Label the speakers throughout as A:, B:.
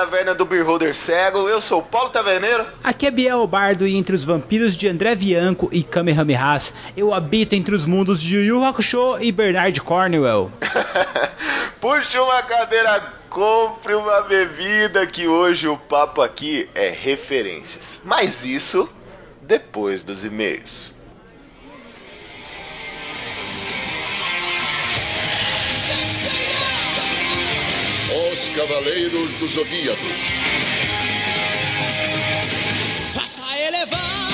A: taverna do Beholder Cego. Eu sou o Paulo Taverneiro.
B: Aqui é Biel Bardo e entre os vampiros de André Bianco e Kamehamehas, eu habito entre os mundos de Yu Yu Hakusho e Bernard Cornwell.
A: Puxa uma cadeira, compre uma bebida que hoje o papo aqui é referências. Mas isso depois dos e-mails.
C: Os Cavaleiros do Zodíaco.
D: Faça elevar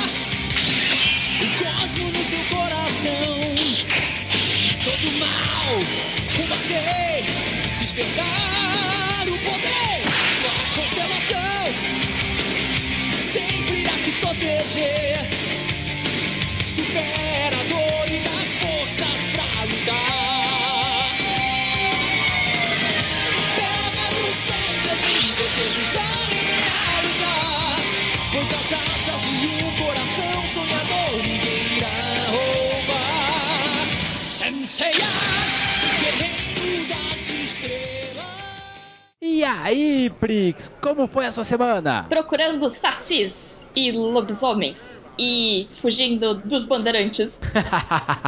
D: o cosmo no seu coração. Todo mal combater, despertar o poder. Sua constelação sempre a te proteger. E
B: aí, Prix, como foi a sua semana?
E: procurando sacis e lobisomens e fugindo dos bandeirantes.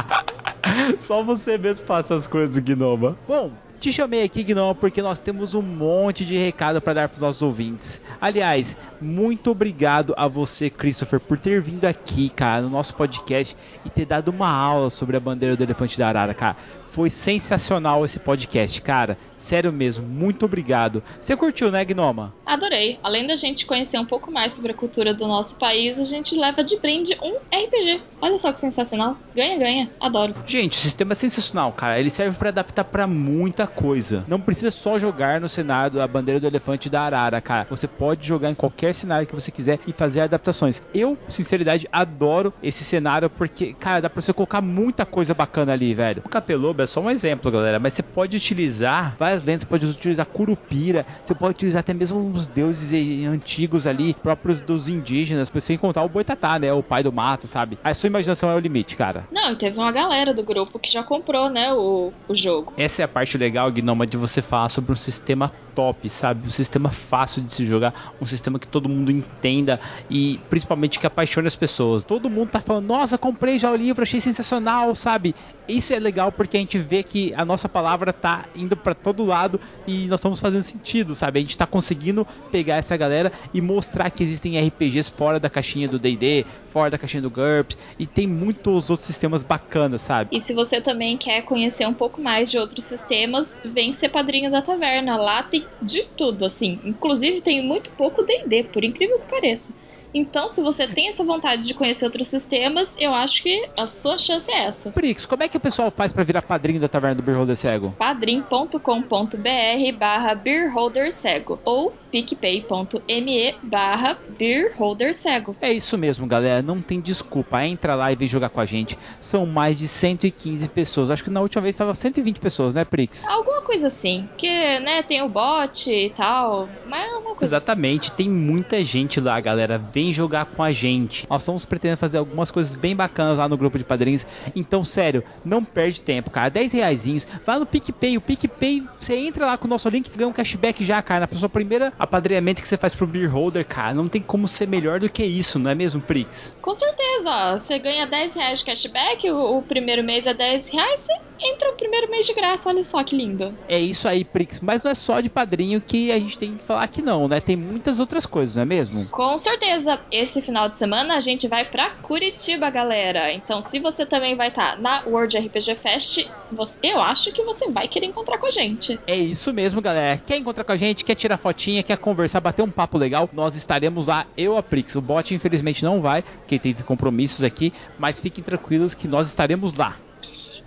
B: Só você mesmo faz essas coisas, Gnoma. Bom, te chamei aqui, Gnoma, porque nós temos um monte de recado para dar para os nossos ouvintes. Aliás, muito obrigado a você, Christopher, por ter vindo aqui, cara, no nosso podcast e ter dado uma aula sobre a bandeira do elefante da Arara, cara. Foi sensacional esse podcast, cara. Sério mesmo, muito obrigado. Você curtiu, né, Gnoma?
E: Adorei. Além da gente conhecer um pouco mais sobre a cultura do nosso país, a gente leva de brinde um RPG. Olha só que sensacional. Ganha, ganha. Adoro.
B: Gente, o sistema é sensacional, cara. Ele serve para adaptar para muita coisa. Não precisa só jogar no cenário a bandeira do elefante da Arara, cara. Você pode jogar em qualquer cenário que você quiser e fazer adaptações. Eu, sinceridade, adoro esse cenário porque, cara, dá pra você colocar muita coisa bacana ali, velho. O Capeloba é só um exemplo, galera, mas você pode utilizar várias lendas, você pode utilizar Curupira, você pode utilizar até mesmo uns deuses antigos ali, próprios dos indígenas, sem contar o Boitatá, né? O pai do mato, sabe? A sua imaginação é o limite, cara.
E: Não, teve uma galera do grupo que já comprou, né, o, o jogo.
B: Essa é a parte legal, Gnoma, de você falar sobre um sistema top, sabe? Um sistema fácil de se jogar, um sistema que todo mundo entenda e principalmente que apaixone as pessoas. Todo mundo tá falando, nossa, comprei já o livro, achei sensacional, sabe? Isso é legal porque a gente vê que a nossa palavra tá indo para todo lado e nós estamos fazendo sentido, sabe? A gente tá conseguindo pegar essa galera e mostrar que existem RPGs fora da caixinha do D&D, fora da caixinha do GURPS e tem muitos outros sistemas bacanas, sabe?
E: E se você também quer conhecer um pouco mais de outros sistemas, vem ser padrinho da taverna. Lá tem de tudo, assim. Inclusive tem muito pouco D&D, por incrível que pareça. Então, se você tem essa vontade de conhecer outros sistemas, eu acho que a sua chance é essa.
B: Prix, como é que o pessoal faz para virar padrinho da Taverna do Beholder Cego?
E: padrim.com.br barra beerholdercego ou picpay.me barra beerholdercego.
B: É isso mesmo, galera. Não tem desculpa. Entra lá e vem jogar com a gente. São mais de 115 pessoas. Acho que na última vez estava 120 pessoas, né, Prix?
E: Alguma coisa assim. Porque, né, tem o bot e tal. Mas é uma coisa.
B: Exatamente, tem muita gente lá, galera. Vem jogar com a gente. Nós estamos pretendendo fazer algumas coisas bem bacanas lá no grupo de padrinhos. Então, sério, não perde tempo, cara. 10 reaisinhos. Vai no PicPay. O PicPay, você entra lá com o nosso link e ganha um cashback já, cara. Na sua primeira apadrinhamento que você faz pro Beer Holder, cara. Não tem como ser melhor do que isso, não é mesmo, Prix?
E: Com certeza. Você ganha 10 reais de cashback, o, o primeiro mês é 10 reais, você entra o primeiro mês de graça. Olha só que lindo.
B: É isso aí, Prix. Mas não é só de padrinho que a gente tem que falar que não, né? Tem muitas outras coisas, não é mesmo?
E: Com certeza, esse final de semana a gente vai pra Curitiba, galera. Então, se você também vai estar na World RPG Fest, você- eu acho que você vai querer encontrar com a gente.
B: É isso mesmo, galera. Quer encontrar com a gente, quer tirar fotinha, quer conversar, bater um papo legal, nós estaremos lá, eu a Prix. O bot infelizmente não vai, porque teve compromissos aqui, mas fiquem tranquilos que nós estaremos lá.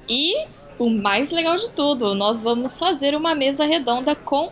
E: E o mais legal de tudo, nós vamos fazer uma mesa redonda com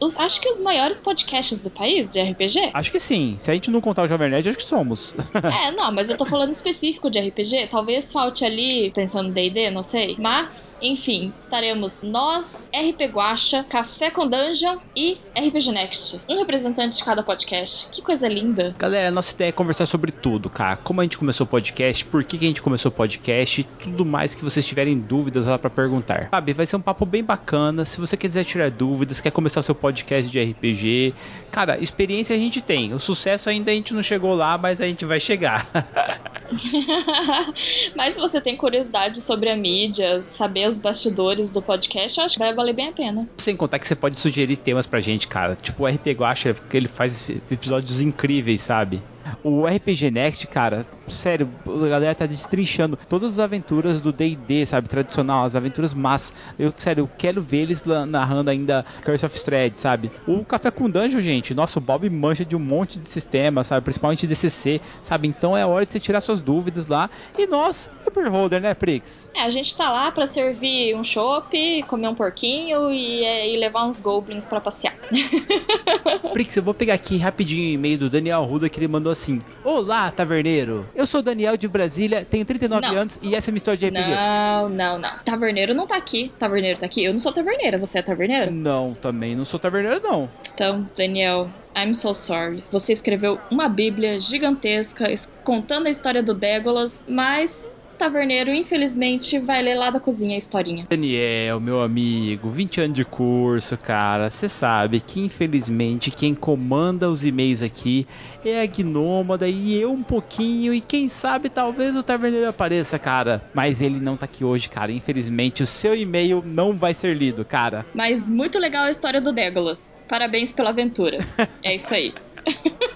E: os, acho que os maiores podcasts do país de RPG.
B: Acho que sim. Se a gente não contar o Jovem Nerd, acho que somos.
E: É, não, mas eu tô falando específico de RPG. Talvez falte ali, pensando no D&D, não sei. Mas Enfim, estaremos nós, RP Guacha, Café com Dungeon e RPG Next. Um representante de cada podcast. Que coisa linda.
B: Galera, nossa ideia é conversar sobre tudo, cara. Como a gente começou o podcast, por que, que a gente começou o podcast, tudo mais que vocês tiverem dúvidas lá para perguntar. Sabe, vai ser um papo bem bacana. Se você quiser tirar dúvidas, quer começar seu podcast de RPG, cara, experiência a gente tem. O sucesso ainda a gente não chegou lá, mas a gente vai chegar.
E: Mas se você tem curiosidade sobre a mídia, saber os bastidores do podcast, eu acho que vai valer bem a pena.
B: Sem contar que você pode sugerir temas pra gente, cara. Tipo o RP Guacha, que ele faz episódios incríveis, sabe? O RPG Next, cara, sério, a galera tá destrinchando todas as aventuras do D&D, sabe, tradicional, as aventuras massas. Eu, sério, eu quero ver eles narrando ainda Curse of Thread, sabe? O Café com Dungeon, gente, nosso Bob mancha de um monte de sistema, sabe, principalmente DCC, sabe? Então é hora de você tirar suas dúvidas lá. E nós, Super Holder, né, Prix?
E: É, a gente tá lá pra servir um chopp, comer um porquinho e, é, e levar uns goblins pra passear.
B: Prix, eu vou pegar aqui rapidinho o e-mail do Daniel Ruda que ele mandou assim: Olá, taverneiro. Eu sou Daniel de Brasília, tenho 39
E: Não.
B: anos e essa é minha história de RPG.
E: Não, não, não. Taverneiro não tá aqui. Taverneiro tá aqui. Eu não sou taverneira. Você é taverneiro?
B: Não, também não sou taverneiro, não.
E: Então, Daniel, I'm so sorry. Você escreveu uma bíblia gigantesca es- contando a história do Dégolas, mas taverneiro, infelizmente, vai ler lá da cozinha a historinha.
B: Daniel, meu amigo, 20 anos de curso, cara. Você sabe que infelizmente quem comanda os e-mails aqui é a Gnômada e eu um pouquinho. E quem sabe talvez o Taverneiro apareça, cara. Mas ele não tá aqui hoje, cara. Infelizmente o seu e-mail não vai ser lido, cara.
E: Mas muito legal a história do Dégolas. Parabéns pela aventura. É isso aí.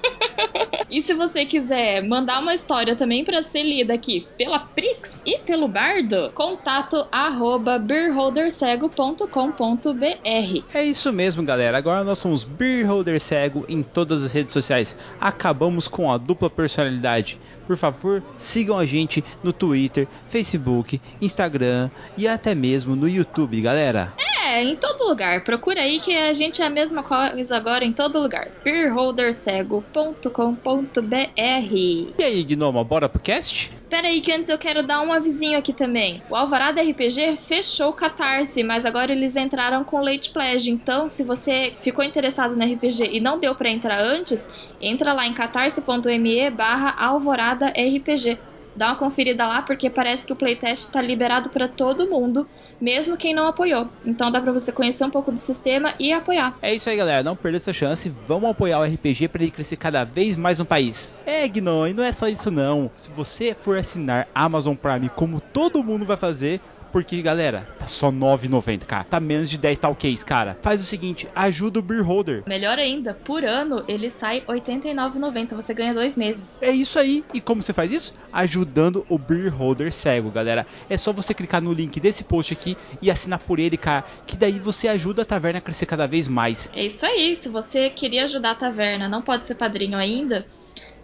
E: E se você quiser mandar uma história também para ser lida aqui pela Prix e pelo Bardo, contato arroba beerholdercego.com.br.
B: É isso mesmo, galera. Agora nós somos Beer Holder Cego em todas as redes sociais. Acabamos com a dupla personalidade. Por favor, sigam a gente no Twitter, Facebook, Instagram e até mesmo no YouTube, galera.
E: É, em todo lugar. Procura aí que a gente é a mesma coisa agora em todo lugar. beerholdercego.com.br.
B: E aí, Gnoma, bora pro cast?
E: Pera aí que antes eu quero dar um avisinho aqui também. O Alvarado RPG fechou o Catarse, mas agora eles entraram com Late Pledge. Então, se você ficou interessado no RPG e não deu pra entrar antes, entra lá em catarse.me barra Alvorada RPG. Dá uma conferida lá, porque parece que o playtest tá liberado pra todo mundo, mesmo quem não apoiou. Então dá pra você conhecer um pouco do sistema e apoiar.
B: É isso aí, galera. Não perda essa chance. Vamos apoiar o RPG para ele crescer cada vez mais no país. É, Gnome, e não é só isso não. Se você for assinar Amazon Prime, como todo mundo vai fazer, porque, galera, tá só R$ 9,90, cara. Tá menos de 10 talks, cara. Faz o seguinte, ajuda o Beer Holder.
E: Melhor ainda, por ano ele sai R$ 89,90. Você ganha dois meses.
B: É isso aí. E como você faz isso? Ajudando o Beer Holder cego, galera. É só você clicar no link desse post aqui e assinar por ele, cara. Que daí você ajuda a taverna a crescer cada vez mais.
E: É isso aí. Se você queria ajudar a taverna, não pode ser padrinho ainda,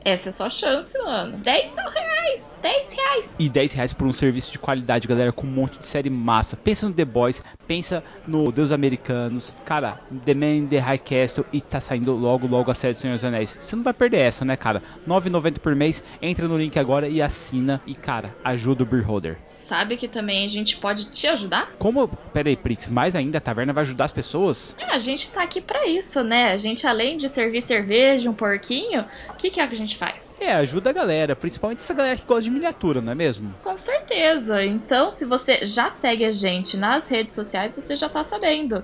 E: essa é a sua chance, mano. 10 reais! 10 reais!
B: e 10 reais por um serviço de qualidade, galera, com um monte de série massa. Pensa no The Boys, pensa no Deus Americanos, cara, The Man in the High Castle e tá saindo logo, logo a série do Senhor dos Anéis. Você não vai perder essa, né, cara? R$ 9,90 por mês, entra no link agora e assina. E, cara, ajuda o Beer Holder.
E: Sabe que também a gente pode te ajudar?
B: Como, pera aí, Prix, mais ainda a taverna vai ajudar as pessoas?
E: É, a gente tá aqui pra isso, né? A gente, além de servir cerveja, um porquinho, o que, que é que a gente faz?
B: É, ajuda a galera, principalmente essa galera que gosta de miniatura, não é mesmo?
E: Com certeza. Então, se você já segue a gente nas redes sociais, você já tá sabendo.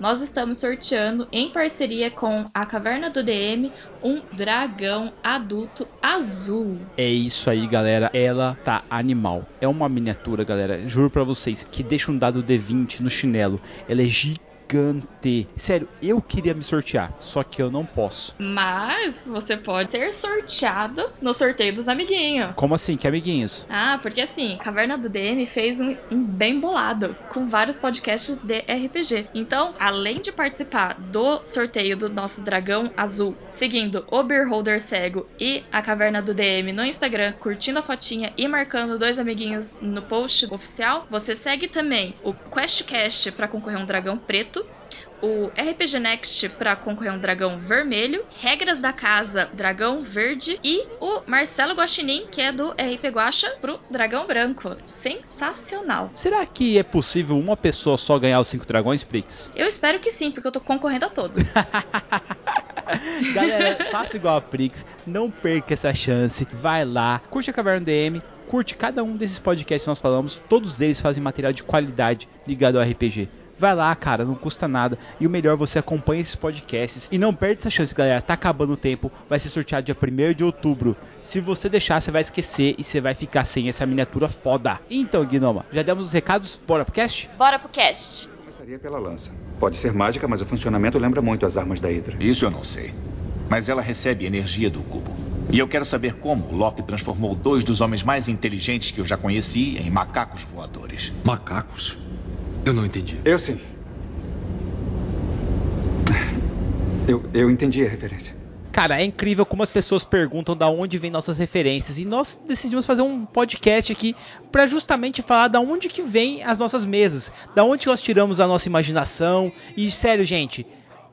E: Nós estamos sorteando, em parceria com a Caverna do DM, um dragão adulto azul.
B: É isso aí, galera. Ela tá animal. É uma miniatura, galera. Juro pra vocês que deixa um dado D20 no chinelo. Ela é gigante. Sério, eu queria me sortear, só que eu não posso.
E: Mas você pode ser sorteado no sorteio dos amiguinhos.
B: Como assim? Que amiguinhos?
E: Ah, porque assim, Caverna do DM fez um, um bem bolado, com vários podcasts de RPG. Então, além de participar do sorteio do nosso dragão azul, seguindo o Beer Holder Cego e a Caverna do DM no Instagram, curtindo a fotinha e marcando dois amiguinhos no post oficial, você segue também o QuestCast para concorrer a um dragão preto, o RPG Next para concorrer um dragão vermelho, Regras da Casa, dragão verde e o Marcelo Guaxinim, que é do RP Guacha, pro dragão branco. Sensacional.
B: Será que é possível uma pessoa só ganhar os cinco dragões, Prix?
E: Eu espero que sim, porque eu tô concorrendo a todos.
B: Galera, faça igual a Prix, não perca essa chance. Vai lá, curte a Caverna DM, curte cada um desses podcasts que nós falamos. Todos eles fazem material de qualidade ligado ao RPG. Vai lá, cara, não custa nada. E o melhor, você acompanha esses podcasts. E não perde essa chance, galera. Tá acabando o tempo. Vai ser sorteado dia 1 de outubro. Se você deixar, você vai esquecer e você vai ficar sem essa miniatura foda. Então, Gnoma, já demos os recados? Bora pro cast?
E: Bora pro cast.
F: Começaria pela lança. Pode ser mágica, mas o funcionamento lembra muito as armas da Hydra.
G: Isso eu não sei. Mas ela recebe energia do cubo. E eu quero saber como Loki transformou dois dos homens mais inteligentes que eu já conheci em macacos voadores.
H: Macacos? Eu não entendi.
F: Eu sim. Eu, eu entendi a referência.
B: Cara, é incrível como as pessoas perguntam da onde vem nossas referências e nós decidimos fazer um podcast aqui para justamente falar da onde que vem as nossas mesas, da onde nós tiramos a nossa imaginação e sério, gente,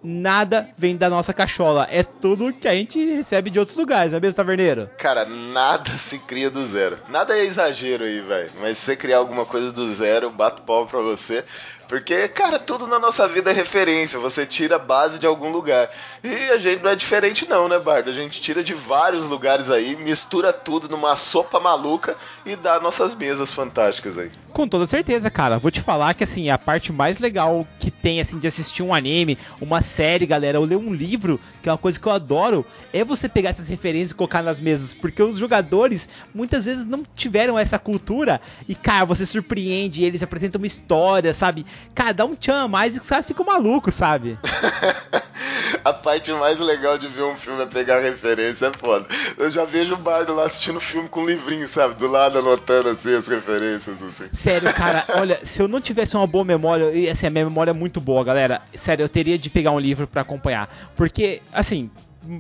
B: nada vem da nossa cachola, é tudo que a gente recebe de outros lugares, não é mesmo, Taverneiro?
A: Cara, nada se cria do zero. Nada é exagero aí, velho. Mas se você criar alguma coisa do zero, bato palma pra você. Porque, cara, tudo na nossa vida é referência. Você tira a base de algum lugar. E a gente não é diferente, não, né, Bardo? A gente tira de vários lugares aí, mistura tudo numa sopa maluca e dá nossas mesas fantásticas aí.
B: Com toda certeza, cara. Vou te falar que assim, a parte mais legal que tem assim de assistir um anime, uma série, galera, ou ler um livro, que é uma coisa que eu adoro, é você pegar essas referências e colocar nas mesas, porque os jogadores muitas vezes não tiveram essa cultura e cara, você surpreende, eles apresentam uma história, sabe? Cara, dá um tchan a mais e os caras ficam malucos, sabe?
A: a parte mais legal de ver um filme é pegar referência, é foda. Eu já vejo o Bardo lá assistindo filme com um livrinho, sabe? Do lado anotando assim as referências, assim.
B: Sério, cara, olha, se eu não tivesse uma boa memória, e assim, a minha memória é muito boa, galera. Sério, eu teria de pegar um livro para acompanhar. Porque, assim,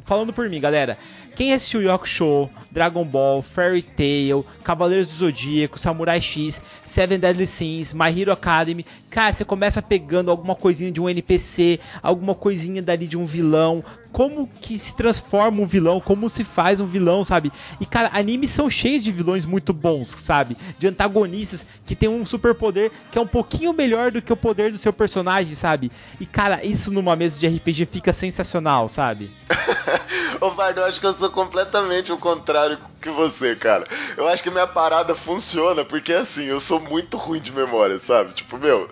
B: falando por mim, galera, quem assistiu Yoko Show, Dragon Ball, Fairy Tail, Cavaleiros do Zodíaco, Samurai X, Seven Deadly Sins, My Hero Academy, cara, você começa pegando alguma coisinha de um NPC, alguma coisinha dali de um vilão, como que se transforma um vilão, como se faz um vilão, sabe? E cara, animes são cheios de vilões muito bons, sabe? De antagonistas que tem um superpoder que é um pouquinho melhor do que o poder do seu personagem, sabe? E cara, isso numa mesa de RPG fica sensacional, sabe?
A: Ô, Vardo, eu acho que eu sou completamente o contrário que você, cara. Eu acho que minha parada funciona porque assim, eu sou muito ruim de memória, sabe? Tipo, meu,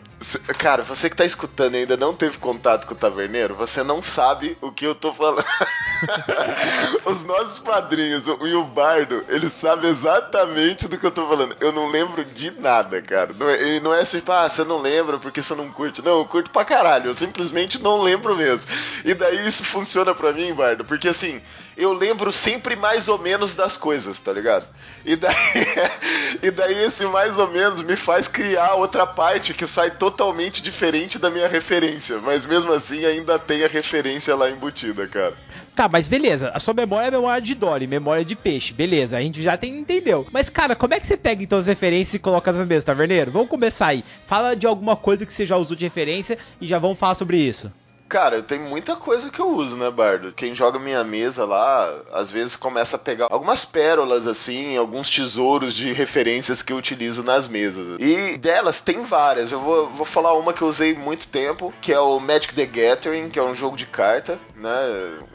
A: cara, você que tá escutando e ainda não teve contato com o taverneiro, você não sabe o que eu tô falando. Os nossos padrinhos e o Bardo, eles sabem exatamente do que eu tô falando. Eu não lembro de nada, cara. Não é, e não é assim, ah, você não lembra porque você não curte. Não, eu curto pra caralho. Eu simplesmente não lembro mesmo. E daí isso funciona pra mim, Bardo, porque assim, eu lembro sempre mais ou menos das coisas, tá ligado? E daí, e daí esse mais ou menos me faz criar outra parte que sai totalmente diferente da minha referência, mas mesmo assim ainda tem a referência lá embutida, cara.
B: Tá, mas beleza, a sua memória é memória de Dory, memória de peixe, beleza, a gente já tem, entendeu. Mas cara, como é que você pega então as referências e coloca nas mesas, taverneiro? Vamos começar aí. Fala de alguma coisa que você já usou de referência e já vamos falar sobre isso.
A: Cara, eu tenho muita coisa que eu uso, né, Bardo? Quem joga minha mesa lá, às vezes começa a pegar algumas pérolas, assim, alguns tesouros de referências que eu utilizo nas mesas. E delas tem várias. Eu vou, vou falar uma que eu usei muito tempo, que é o Magic the Gathering, que é um jogo de carta, né?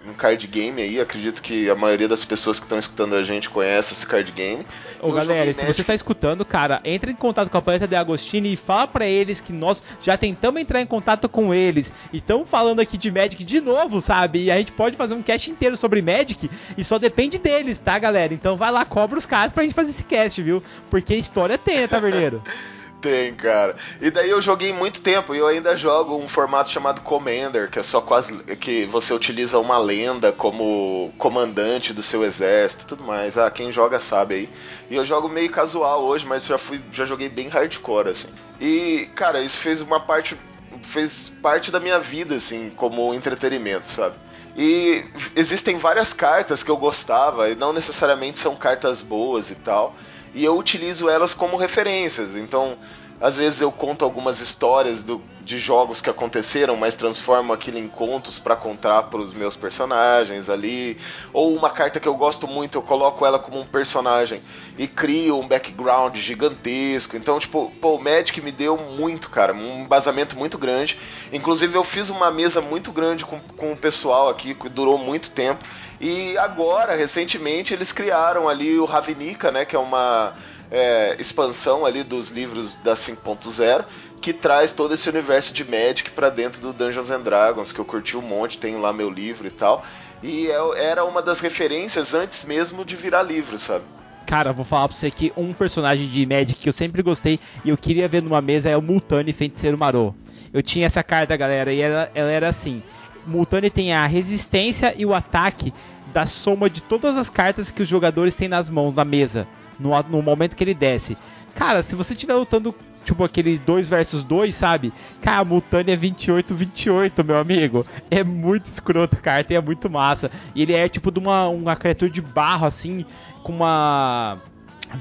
A: Um card game aí. Acredito que a maioria das pessoas que estão escutando a gente conhece esse card game.
B: Ô, galera, se
A: Magic-
B: você tá escutando, cara, entre em contato com a Planeta de Agostini e fala pra eles que nós já tentamos entrar em contato com eles e estamos falando aqui de Magic de novo, sabe? E a gente pode fazer um cast inteiro sobre Magic e só depende deles, tá, galera? Então vai lá, cobra os caras pra gente fazer esse cast, viu? Porque história tem, né, Taverneiro?
A: Tem, cara. E daí eu joguei muito tempo e eu ainda jogo um formato chamado Commander, que é só quase que você utiliza uma lenda como comandante do seu exército e tudo mais. Ah, quem joga sabe aí. E eu jogo meio casual hoje, mas já fui já joguei bem hardcore assim. E, cara, isso fez uma parte fez parte da minha vida assim, como entretenimento, sabe? E existem várias cartas que eu gostava, e não necessariamente são cartas boas e tal. E eu utilizo elas como referências. Então, Às vezes eu conto algumas histórias do, de jogos que aconteceram, mas transformo aquilo em contos para contar para os meus personagens ali. Ou uma carta que eu gosto muito, eu coloco ela como um personagem e crio um background gigantesco. Então, tipo, pô, o Magic me deu muito, cara, um embasamento muito grande. Inclusive, eu fiz uma mesa muito grande com, com o pessoal aqui, que durou muito tempo. E agora, recentemente, eles criaram ali o Ravnica, né, que é uma é, expansão ali dos livros da 5.0 que traz todo esse universo de Magic para dentro do Dungeons and Dragons, que eu curti um monte, tenho lá meu livro e tal. E é, era uma das referências antes mesmo de virar livro, sabe?
B: Cara, vou falar pra você que um personagem de Magic que eu sempre gostei e eu queria ver numa mesa é o Multani Feiticeiro Marô. Eu tinha essa carta, galera, e ela, ela era assim: Multani tem a resistência e o ataque da soma de todas as cartas que os jogadores têm nas mãos na mesa no, no momento que ele desce. Cara, se você estiver lutando tipo aquele 2 versus 2, sabe? Cara, a Multânia é 28 28, meu amigo. É muito escroto a carta e é muito massa. E ele é tipo de uma, uma criatura de barro, assim, com uma.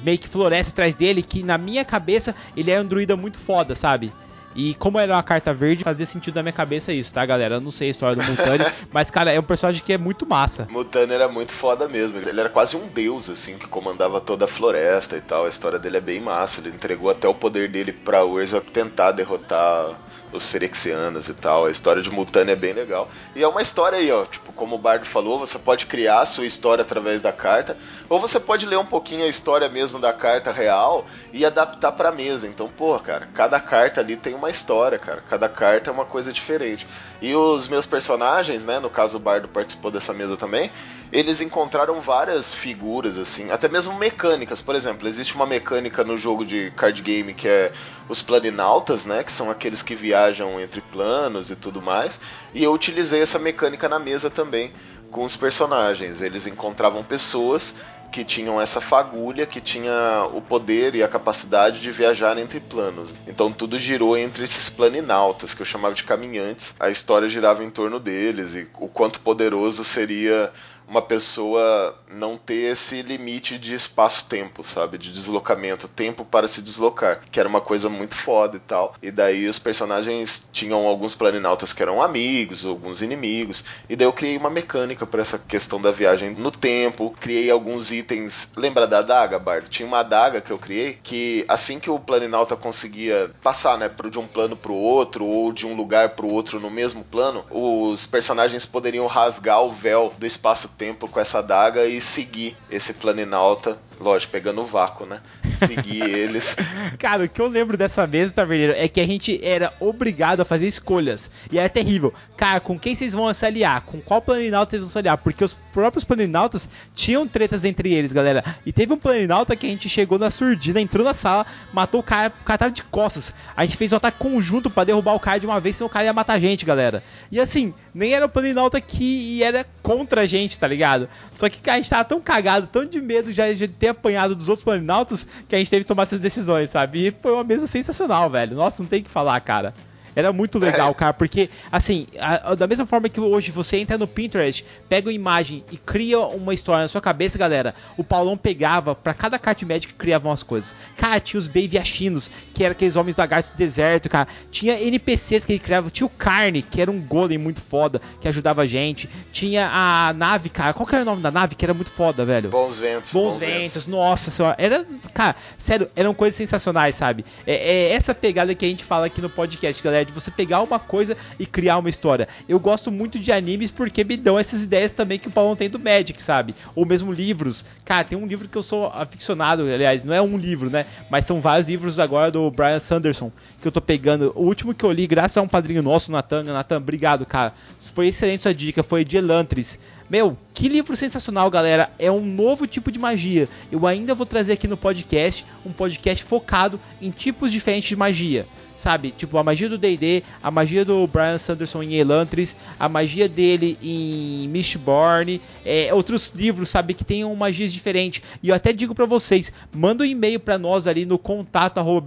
B: meio que floresce atrás dele, que na minha cabeça ele é um druida muito foda, sabe? E como era uma carta verde, fazia sentido na minha cabeça isso, tá, galera? Eu não sei a história do Mutani, mas, cara, é um personagem que é muito massa.
A: Mutani era muito foda mesmo. Ele era quase um deus, assim, que comandava toda a floresta e tal. A história dele é bem massa. Ele entregou até o poder dele pra Urza tentar derrotar os Ferexianos e tal. A história de Mutani é bem legal. E é uma história aí, ó. Tipo, como o Bardo falou, você pode criar a sua história através da carta, ou você pode ler um pouquinho a história mesmo da carta real e adaptar pra mesa. Então, pô, cara, cada carta ali tem uma história, cara. Cada carta é uma coisa diferente. E os meus personagens, né? No caso, o Bardo participou dessa mesa também eles encontraram várias figuras, assim, até mesmo mecânicas. Por exemplo, existe uma mecânica no jogo de card game que é os planinautas, né? Que são aqueles que viajam entre planos e tudo mais. E eu utilizei essa mecânica na mesa também com os personagens. Eles encontravam pessoas que tinham essa fagulha, que tinha o poder e a capacidade de viajar entre planos. Então tudo girou entre esses planinautas, que eu chamava de caminhantes. A história girava em torno deles e o quanto poderoso seria uma pessoa não ter esse limite de espaço-tempo, sabe? De deslocamento, tempo para se deslocar, que era uma coisa muito foda e tal. E daí os personagens tinham alguns planinautas que eram amigos, alguns inimigos, e daí eu criei uma mecânica para essa questão da viagem no tempo, criei alguns itens. Lembra da adaga, Bard? Tinha uma adaga que eu criei que assim que o planinauta conseguia passar, né, de um plano para o outro ou de um lugar para o outro no mesmo plano, os personagens poderiam rasgar o véu do espaço tempo com essa daga e seguir esse planinauta, lógico, pegando o vácuo, né? Seguir eles.
B: Cara, o que eu lembro dessa mesa, Taverneiro, é que a gente era obrigado a fazer escolhas. E era terrível. Cara, com quem vocês vão se aliar? Com qual planinauta vocês vão se aliar? Porque os próprios planinautas tinham tretas entre eles, galera. E teve um planinauta que a gente chegou na surdina, entrou na sala, matou o cara, o cara tava de costas. A gente fez um ataque conjunto para derrubar o cara de uma vez, senão o cara ia matar a gente, galera. E assim, nem era o planinauta que era contra a gente, tá ligado? Só que cara, a gente tava tão cagado, tão de medo já de ter apanhado dos outros planinautas que a gente teve que tomar essas decisões, sabe? E foi uma mesa sensacional, velho. Nossa, não tem o que falar, cara. Era muito legal, é. cara, porque, assim, a, a, da mesma forma que hoje você entra no Pinterest, pega uma imagem e cria uma história na sua cabeça, galera, o Paulão pegava, para cada carta médica criava umas coisas. Cara, tinha os Baviachinos, que eram aqueles homens lagartos do deserto, cara. Tinha NPCs que ele criava, tinha o Carne, que era um golem muito foda, que ajudava a gente. Tinha a nave, cara, qual que era o nome da nave? Que era muito foda, velho.
A: Bons Ventos.
B: Bons, bons ventos. ventos, nossa senhora. Era, cara, sério, eram coisas sensacionais, sabe? É, é essa pegada que a gente fala aqui no podcast, galera de você pegar uma coisa e criar uma história. Eu gosto muito de animes porque me dão essas ideias também que o Paulo tem do Magic, sabe? Ou mesmo livros. Cara, tem um livro que eu sou aficionado, aliás, não é um livro, né? Mas são vários livros agora do Brian Sanderson que eu tô pegando. O último que eu li, graças a um padrinho nosso, Natan. Natan, obrigado, cara. Foi excelente sua dica, foi de Elantris. Meu, que livro sensacional, galera. É um novo tipo de magia. Eu ainda vou trazer aqui no podcast um podcast focado em tipos diferentes de magia sabe? Tipo, a magia do D&D, a magia do Brian Sanderson em Elantris, a magia dele em Mistborn, é, outros livros, sabe? Que tenham magias diferentes. E eu até digo para vocês, manda um e-mail para nós ali no contato arroba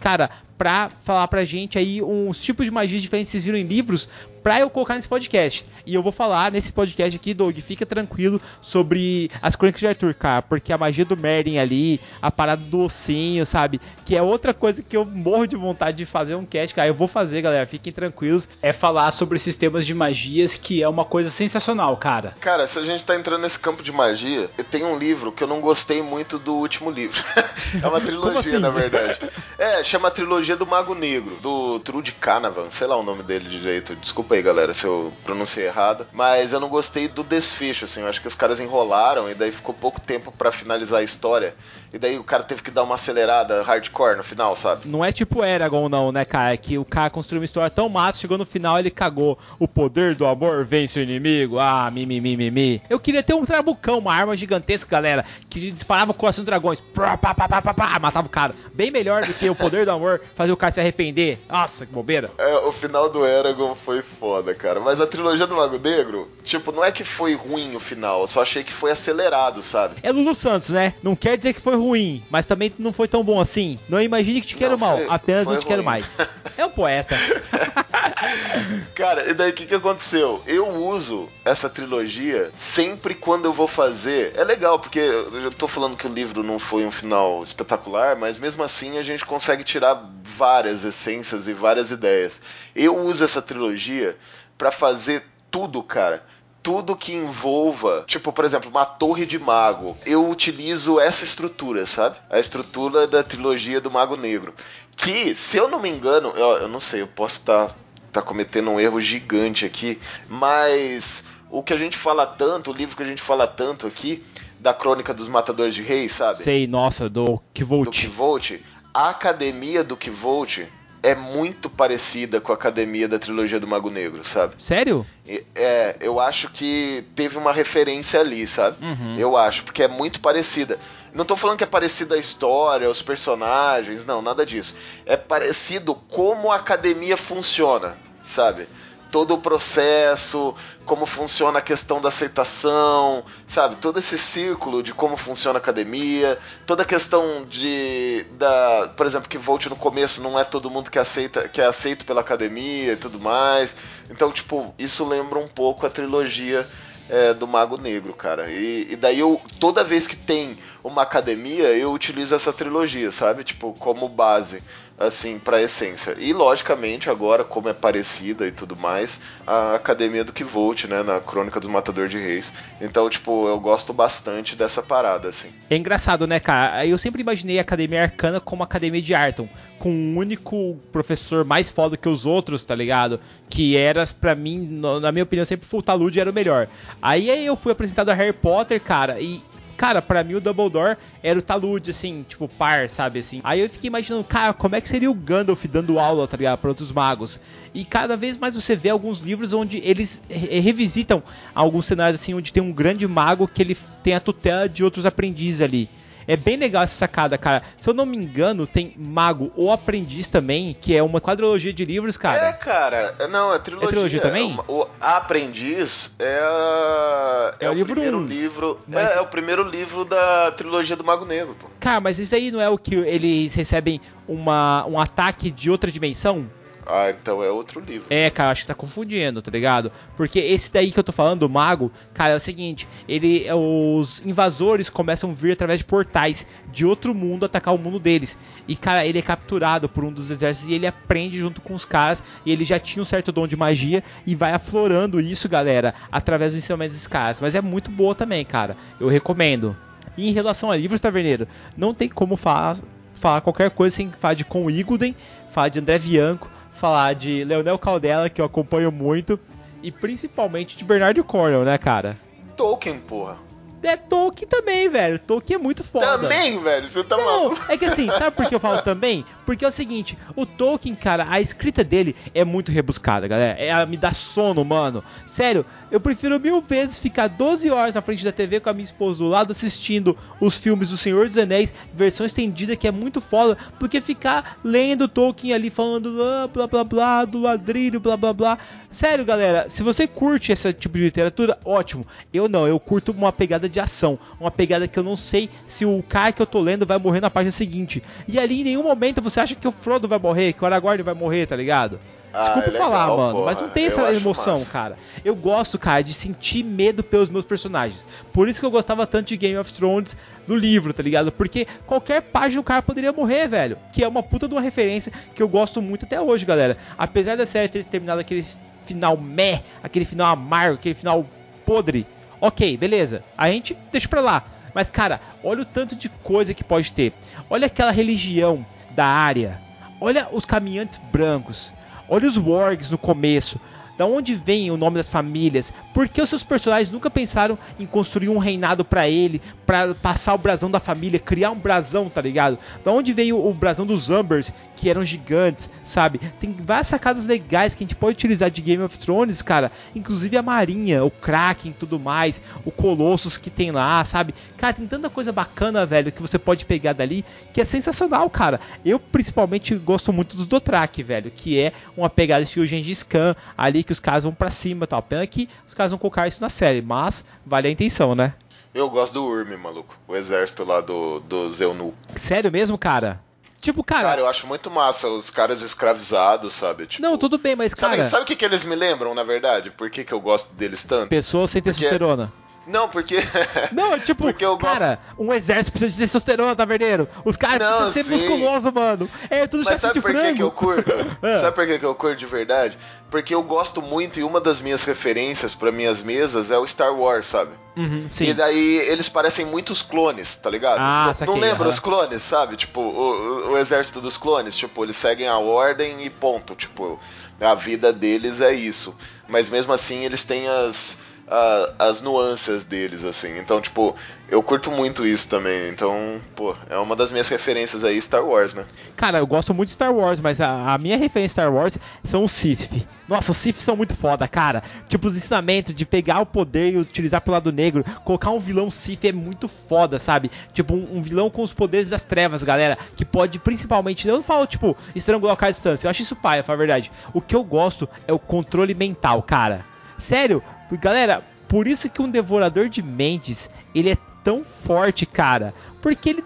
B: cara, pra falar pra gente aí uns tipos de magias diferentes que vocês viram em livros pra eu colocar nesse podcast. E eu vou falar nesse podcast aqui, Doug, fica tranquilo sobre as crônicas de Arthur, cara, porque a magia do Merlin ali, a parada do ossinho, sabe? Que é outra coisa que eu morro de vontade de fazer um cast, cara. Eu vou fazer, galera, fiquem tranquilos. É falar sobre sistemas de magias, que é uma coisa sensacional, cara.
A: Cara, se a gente tá entrando nesse campo de magia, eu tenho um livro que eu não gostei muito do último livro. é uma trilogia,
B: assim?
A: na verdade. É, chama Trilogia do Mago Negro, do Trude Canavan, sei lá o nome dele direito. Desculpa aí, galera, se eu pronunciei errado. Mas eu não gostei do desfecho, assim. Eu acho que os caras enrolaram e daí ficou pouco tempo pra finalizar a história. E daí o cara teve que dar uma acelerada hardcore no final, sabe?
B: Não é tipo Eragon, não, né, cara? É que o cara construiu uma história tão massa, chegou no final ele cagou. O poder do amor vence o inimigo. Ah, mimimi, mimimi. Eu queria ter um trabucão, uma arma gigantesca, galera, que disparava o coração dos dragões. Pá, pá, pá, pá, pá, pá, matava o cara. Bem melhor do que o poder do amor fazer o cara se arrepender. Nossa, que bobeira.
A: É, o final do Eragon foi foda, cara. Mas a trilogia do Mago Negro, tipo, não é que foi ruim o final, eu só achei que foi acelerado, sabe?
B: É Lulu Santos, né? Não quer dizer que foi ruim, mas também não foi tão bom assim. Não imagine que te quero
A: Não,
B: mal,
A: foi-
B: apenas
A: foi
B: não te quero
A: ruim.
B: mais. É um poeta.
A: Cara, e daí o que, que aconteceu? Eu uso essa trilogia sempre quando eu vou fazer. É legal, porque eu já tô falando que o livro não foi um final espetacular, mas mesmo assim a gente consegue tirar várias essências e várias ideias. Eu uso essa trilogia pra fazer tudo, cara. Tudo que envolva, tipo, por exemplo, uma torre de mago. Eu utilizo essa estrutura, sabe? A estrutura da trilogia do Mago Negro. Que, se eu não me engano, eu, eu não sei, eu posso estar tá cometendo um erro gigante aqui, mas o que a gente fala tanto, o livro que a gente fala tanto aqui, da Crônica dos Matadores de Reis, sabe?
B: Sei, nossa, do
A: do
B: Kvolt.
A: Kvolt, a academia do Kvolt é muito parecida com a academia da trilogia do Mago Negro, sabe?
B: Sério?
A: É, eu acho que teve uma referência ali, sabe?
B: Uhum.
A: Eu acho, porque é muito parecida. Não tô falando que é parecida a história, os personagens, não, nada disso. É parecido como a academia funciona, sabe? Todo o processo, como funciona a questão da aceitação, sabe? Todo esse círculo de como funciona a academia, toda a questão de da, por exemplo, que Volt no começo não é todo mundo que aceita, que é aceito pela academia e tudo mais. Então, tipo, isso lembra um pouco a trilogia é, do Mago Negro, cara. E, e daí eu, toda vez que tem uma academia, eu utilizo essa trilogia, sabe? Tipo, como base, assim, pra essência. E logicamente, agora, como é parecida e tudo mais, a academia do Kvolt, né? Na Crônica do Matador de Reis. Então, tipo, eu gosto bastante dessa parada, assim.
B: É engraçado, né, cara? Eu sempre imaginei a Academia Arcana como a Academia de Arton, com um único professor mais foda que os outros, tá ligado? Que era, pra mim, na minha opinião, sempre o Talud era o melhor. Aí, aí eu fui apresentado a Harry Potter, cara, e. Cara, pra mim o Dumbledore era o Talud, assim, tipo, par, sabe, assim. Aí eu fiquei imaginando, cara, como é que seria o Gandalf dando aula, tá ligado, pra outros magos. E cada vez mais você vê alguns livros onde eles re- revisitam alguns cenários, assim, onde tem um grande mago que ele tem a tutela de outros aprendizes ali. É bem legal essa sacada, cara. Se eu não me engano, tem Mago ou Aprendiz também, que é uma quadrilogia de livros,
A: É,
B: cara.
A: cara, não, é trilogia.
B: É trilogia também?
A: uma- o Aprendiz é, a-
B: É o livro
A: primeiro
B: um.
A: livro.
B: Mas-
A: É, é o primeiro livro da trilogia do Mago Negro, pô.
B: Cara, mas isso aí não é o que eles recebem uma, um ataque de outra dimensão?
A: Ah, então é outro livro.
B: É, cara, acho que tá confundindo, tá ligado? Porque esse daí que eu tô falando, o mago, cara, é o seguinte, ele os invasores começam a vir através de portais de outro mundo atacar o mundo deles. E cara, ele é capturado por um dos exércitos e ele aprende junto com os caras, e ele já tinha um certo dom de magia e vai aflorando isso, galera, através dos ensinamentos desses caras. Mas é muito boa também, cara. Eu recomendo. E em relação a livros, Taverneiro, não tem como falar, falar qualquer coisa sem falar de Com Iguden, falar de André Bianco, falar de Leonel Caldela, que eu acompanho muito, e principalmente de Bernardo Cornwell, né, cara?
A: Tolkien, porra.
B: É Tolkien também, velho. Tolkien é muito foda.
A: Também, velho, você tá
B: Não,
A: maluco.
B: é que assim, sabe por que eu falo também? Porque é o seguinte, o Tolkien, cara, a escrita dele é muito rebuscada, galera. Ela me dá sono, mano. Sério, eu prefiro mil vezes ficar 12 horas na frente da TV com a minha esposa do lado assistindo os filmes do Senhor dos Anéis, versão estendida, que é muito foda, do que ficar lendo Tolkien ali falando ah, blá blá blá, do ladrilho, blá blá blá. Sério, galera, se você curte esse tipo de literatura, ótimo. Eu não, eu curto uma pegada de ação, uma pegada que eu não sei se o cara que eu tô lendo vai morrer na página seguinte. E ali em nenhum momento você acha que o Frodo vai morrer, que o Aragorn vai morrer, tá ligado?
A: Ah,
B: Desculpa
A: é legal,
B: falar, mano,
A: porra.
B: mas não tem essa emoção, cara. Eu gosto, cara, de sentir medo pelos meus personagens. Por isso que eu gostava tanto de Game of Thrones do livro, tá ligado? Porque qualquer página o cara poderia morrer, velho. Que é uma puta de uma referência que eu gosto muito até hoje, galera. Apesar da série ter terminado aquele final meh, aquele final amargo, aquele final podre. Ok, beleza. A gente deixa pra lá. Mas, cara, olha o tanto de coisa que pode ter. Olha aquela religião da área. Olha os caminhantes brancos. Olha os wargs no começo. Da onde vem o nome das famílias? Por que os seus personagens nunca pensaram em construir um reinado pra ele, pra passar o brasão da família, criar um brasão, tá ligado? Da onde veio o brasão dos Umbers, que eram gigantes, sabe? Tem várias sacadas legais que a gente pode utilizar de Game of Thrones, cara. Inclusive a Marinha, o Kraken tudo mais, o Colossus que tem lá, sabe? Cara, tem tanta coisa bacana, velho, que você pode pegar dali, que é sensacional, cara. Eu principalmente gosto muito dos Dothraki, velho, que é uma pegada estilo Gengis Khan, ali que os caras vão pra cima e tal. Pena que os caras vão colocar isso na série, mas vale a intenção, né?
A: Eu gosto do Urm, maluco. O exército lá do, do Zeunu.
B: Sério mesmo, cara? Tipo, cara.
A: Cara, eu acho muito massa os caras escravizados, sabe? Tipo,
B: Não, tudo bem, mas, cara.
A: sabe o que, que eles me lembram, na verdade? Por que, que eu gosto deles tanto?
B: Pessoas sem
A: Porque-
B: testosterona.
A: Não, porque.
B: Não, é tipo,
A: Porque eu gosto-
B: cara, um exército precisa de testosterona, taverneiro. Os caras
A: Não,
B: precisam ser
A: sim.
B: musculosos, mano. É tudo
A: Mas sabe por que, que eu curto?
B: Ah.
A: Sabe por que, que eu curto de verdade? Porque eu gosto muito e uma das minhas referências para minhas mesas é o Star Wars, sabe?
B: Uhum, sim.
A: E daí eles parecem muitos clones, tá ligado?
B: Ah,
A: não,
B: saquei,
A: não lembra os clones, sabe? Tipo, o- o exército dos clones, tipo, eles seguem a ordem e ponto. Tipo, a vida deles é isso. Mas mesmo assim eles têm as. A- as nuances deles, assim. Então, tipo, eu curto muito isso também. Então, pô, é uma das minhas referências aí, Star Wars, né?
B: Cara, eu gosto muito de Star Wars, mas a, a minha referência Star Wars são os Sith. Nossa, os Sith são muito foda, cara. Tipo, os ensinamentos de pegar o poder e utilizar pro lado negro, colocar um vilão Sith é muito foda, sabe? Tipo, um, um vilão com os poderes das trevas, galera, que pode principalmente, eu não falo, tipo, estrangular à distância, eu acho isso paia, pra a verdade. O que eu gosto é o controle mental, cara. Sério, galera, por isso que um devorador de mentes, ele é tão forte, cara. Porque ele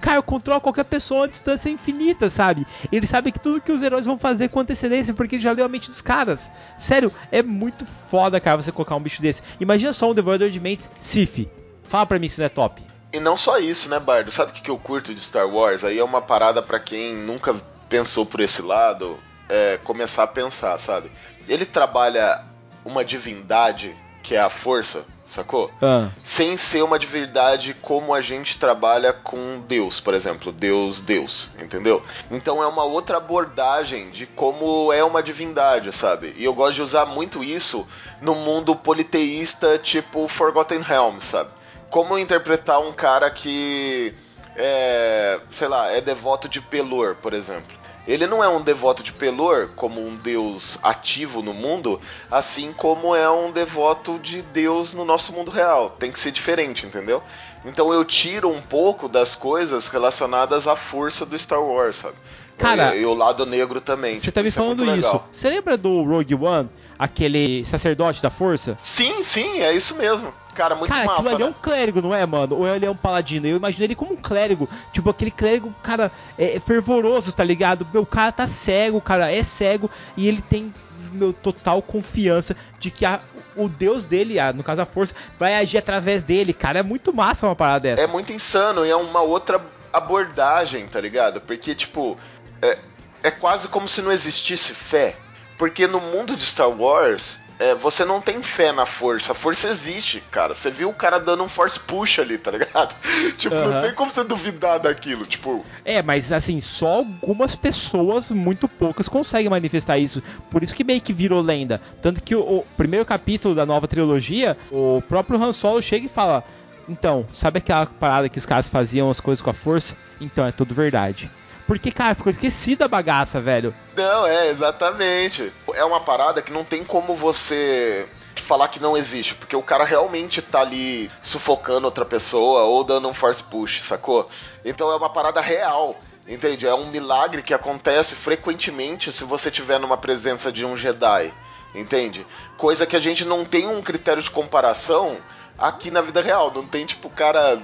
B: Cara, controla qualquer pessoa a distância infinita, sabe? Ele sabe que tudo que os heróis vão fazer com antecedência, porque ele já leu a mente dos caras. Sério, é muito foda, cara, você colocar um bicho desse. Imagina só um devorador de mentes Sif. Fala pra mim se não é top.
A: E não só isso, né, Bardo? Sabe o que eu curto de Star Wars? Aí é uma parada pra quem nunca pensou por esse lado, é, começar a pensar, sabe? Ele trabalha uma divindade que é a força, sacou?
B: Ah,
A: Sem ser uma divindade como a gente trabalha com Deus, por exemplo, Deus, Deus, entendeu? Então é uma outra abordagem de como é uma divindade, sabe? E eu gosto de usar muito isso no mundo politeísta, tipo Forgotten Realms, sabe? Como interpretar um cara que é, sei lá, é devoto de Pelor, por exemplo. Ele não é um devoto de Pelor como um deus ativo no mundo, assim como é um devoto de Deus no nosso mundo real. Tem que ser diferente, entendeu? Então eu tiro um pouco das coisas relacionadas à força do Star Wars, sabe?
B: Cara,
A: e, e o lado negro também.
B: você
A: tipo,
B: tá me
A: isso é
B: falando isso.
A: legal.
B: Você lembra do Rogue One? Aquele sacerdote da força?
A: Sim, sim, é isso mesmo. Cara, muito
B: cara,
A: massa,
B: ali é
A: né?
B: um clérigo, não é, mano? Ou ele é um paladino? Eu imagino ele como um clérigo. Tipo, aquele clérigo, cara, é fervoroso, tá ligado? Meu cara tá cego, cara, é cego. E ele tem, meu, total confiança de que a- o deus dele, a- no caso a força, vai agir através dele, cara. É muito massa uma parada dessa.
A: É muito insano e é uma outra abordagem, tá ligado? Porque, tipo, é, é quase como se não existisse fé. Porque no mundo de Star Wars, é, você não tem fé na força. A força existe, cara. Você viu o cara dando um force push ali, tá ligado? tipo,
B: Aham.
A: não tem como você duvidar daquilo. Tipo,
B: É, mas assim, só algumas pessoas, muito poucas, conseguem manifestar isso. Por isso que meio que virou lenda. Tanto que o, o primeiro capítulo da nova trilogia, o próprio Han Solo chega e fala: Então, sabe aquela parada que os caras faziam as coisas com a força? Então, é tudo verdade. Porque, cara, ficou esquecida a bagaça, velho.
A: Não, é, exatamente. É uma parada que não tem como você falar que não existe, porque o cara realmente tá ali sufocando outra pessoa ou dando um force push, sacou? Então é uma parada real. Entende? É um milagre que acontece frequentemente se você tiver numa presença de um Jedi. Entende? Coisa que a gente não tem um critério de comparação aqui na vida real. Não tem, tipo, o cara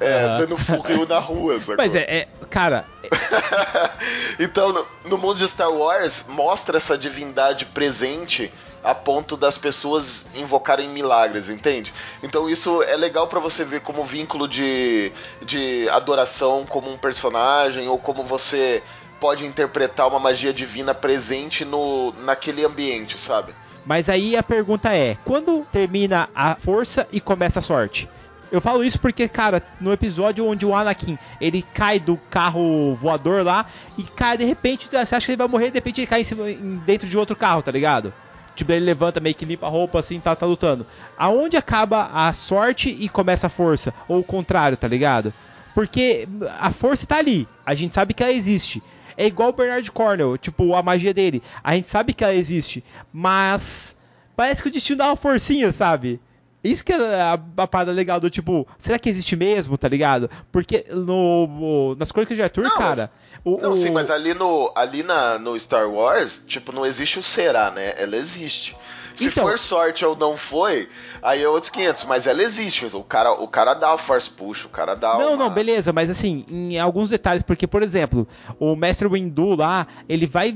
A: é,
B: Aham.
A: dando furril na rua, sacou?
B: Mas é, é- cara,
A: então, no, no mundo de Star Wars, mostra essa divindade presente a ponto das pessoas invocarem milagres, entende? Então isso é legal pra você ver como vínculo de, de adoração como um personagem ou como você pode interpretar uma magia divina presente no, naquele ambiente, sabe?
B: Mas aí a pergunta é: quando termina a força e começa a sorte? Eu falo isso porque, cara, no episódio onde o Anakin ele cai do carro voador lá e cai de repente, você acha que ele vai morrer, de repente ele cai em cima- em- dentro de outro carro, tá ligado? Tipo, ele levanta meio que limpa a roupa assim, tá, tá lutando. Aonde acaba a sorte e começa a força? Ou o contrário, tá ligado? Porque a força tá ali, a gente sabe que ela existe. É igual o Bernard Cornell, tipo, a magia dele. A gente sabe que ela existe, mas parece que o destino dá uma forcinha, sabe? Isso que é a, a parada legal do tipo, será que existe mesmo, tá ligado? Porque no, no- nas crônicas de Arthur,
A: Não,
B: cara. O,
A: Não,
B: o-
A: sim, mas ali no, ali na, no Star Wars, tipo, não existe o será, né? Ela existe. Se
B: Então-
A: for sorte ou não foi, aí é outros 500, mas ela existe. O cara, o cara dá o force push, o cara dá
B: Não,
A: uma...
B: não, beleza, mas assim, em alguns detalhes, porque, por exemplo, o Mestre Windu lá, ele vai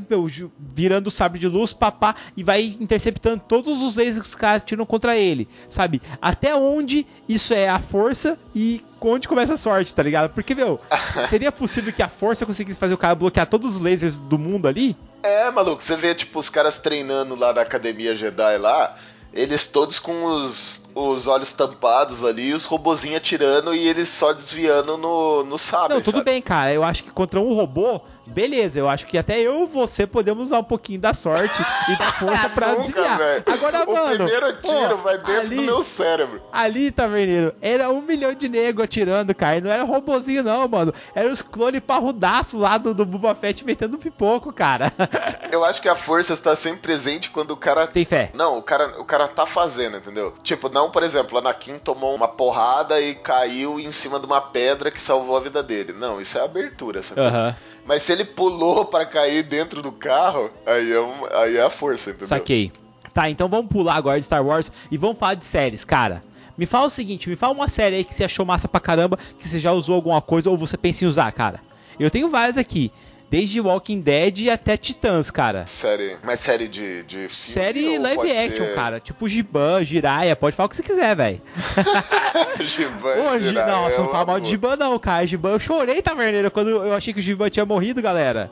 B: virando o sabre de luz, papá, e vai interceptando todos os lasers que os caras tiram contra ele, sabe? Até onde isso é a força e onde começa a sorte, tá ligado? Porque, meu, seria possível que a força conseguisse fazer o cara bloquear todos os lasers do mundo ali?
A: É, maluco, você vê, tipo, os caras treinando lá da Academia Jedi lá, eles todos com os, os olhos tampados ali, os robozinhos atirando e eles só desviando no, no sabre,
B: Não, tudo
A: sabe?
B: bem, cara. Eu acho que contra um robô, beleza. Eu acho que até eu e você podemos usar um pouquinho da sorte e da força pra
A: Nunca,
B: desviar. Agora,
A: o
B: mano.
A: primeiro tiro
B: pô,
A: vai dentro
B: ali,
A: do meu cérebro.
B: Ali, Taverneiro, era um milhão de nego atirando, cara. E não era robozinho, não, mano. Era os clones parrudaço lá do, do Boba Fett metendo pipoco, cara.
A: Eu acho que a força está sempre presente quando o cara
B: Tem fé.
A: Não, o cara, o cara tá fazendo, entendeu? Tipo, não, por exemplo, Anakin tomou uma porrada e caiu em cima de uma pedra que salvou a vida dele. Não, isso é abertura, sabe?
B: Aham.
A: Mas se ele pulou pra cair dentro do carro, aí é, um- aí é a força, entendeu?
B: Saquei. Tá, então vamos pular agora de Star Wars e vamos falar de séries, cara. Me fala o seguinte, me fala uma série aí que você achou massa pra caramba, que você já usou alguma coisa ou você pensa em usar, cara. Eu tenho várias aqui. Desde Walking Dead até Titãs, cara.
A: Série. Mas série de, de filme?
B: Série live action,
A: ser-
B: cara. Tipo Giban, Jiraya, pode falar o que você quiser, velho.
A: Giban, é
B: não
A: uma
B: fala mal de. Giban não, cara. Giban, eu chorei, taverneiro, quando eu achei que o Giban tinha morrido, galera.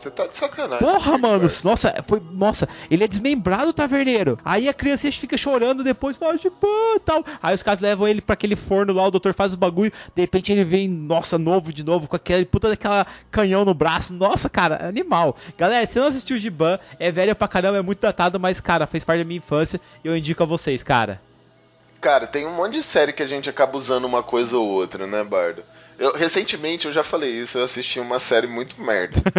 A: Você tá de sacanagem.
B: Porra, mano,
A: velho.
B: nossa, foi, nossa, ele é desmembrado, taverneiro. Aí a criança fica chorando depois, fala, Giban, tal. Aí os caras levam ele pra aquele forno lá, o doutor faz os bagulho, de repente ele vem, nossa, novo de novo, com aquele puta daquela canhão no braço. Nossa, cara, animal. Galera, se não assistiu o Giban, é velho pra caramba, é muito datado, mas, cara, fez parte da minha infância e eu indico a vocês, cara.
A: Cara, tem um monte de série que a gente acaba usando uma coisa ou outra, né, Bardo? Eu, recentemente, eu já falei isso, eu assisti uma série muito merda.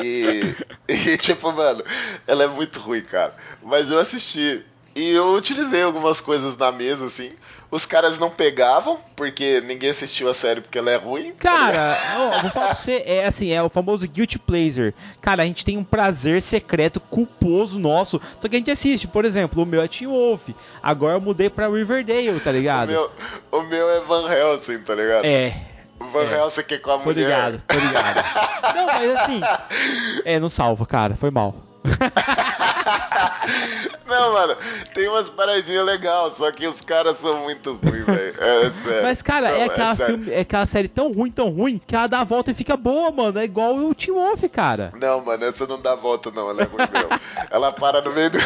A: E, e, tipo, mano, ela é muito ruim, cara. Mas eu assisti. E eu utilizei algumas coisas na mesa, assim. Os caras não pegavam, porque ninguém assistiu a série porque ela é ruim. tá?
B: Cara, ó, vou falar pra você, é assim, é o famoso guilty pleasure. Cara, a gente tem um prazer secreto, culposo nosso. Só que a gente assiste, por exemplo, o meu é Teen Wolf. Agora eu mudei pra Riverdale, tá
A: o,
B: ligado?
A: meu, o meu é Van Helsing, tá ligado?
B: É,
A: O Van
B: é.
A: Helsing que com a
B: tô
A: mulher.
B: ligado, tô ligado. Não, mas assim, é, não salva, cara, foi mal.
A: Não, mano, tem umas paradinhas legais, só que os caras são muito ruins, velho. É, sério.
B: Mas, cara,
A: Não,
B: é, aquela
A: sério.
B: filme- é aquela série tão ruim, tão ruim, que ela dá a volta e fica boa, mano. É igual o Teen Wolf, cara.
A: Não, mano, essa não dá volta, não. Ela é ruim mesmo. Ela para no meio do.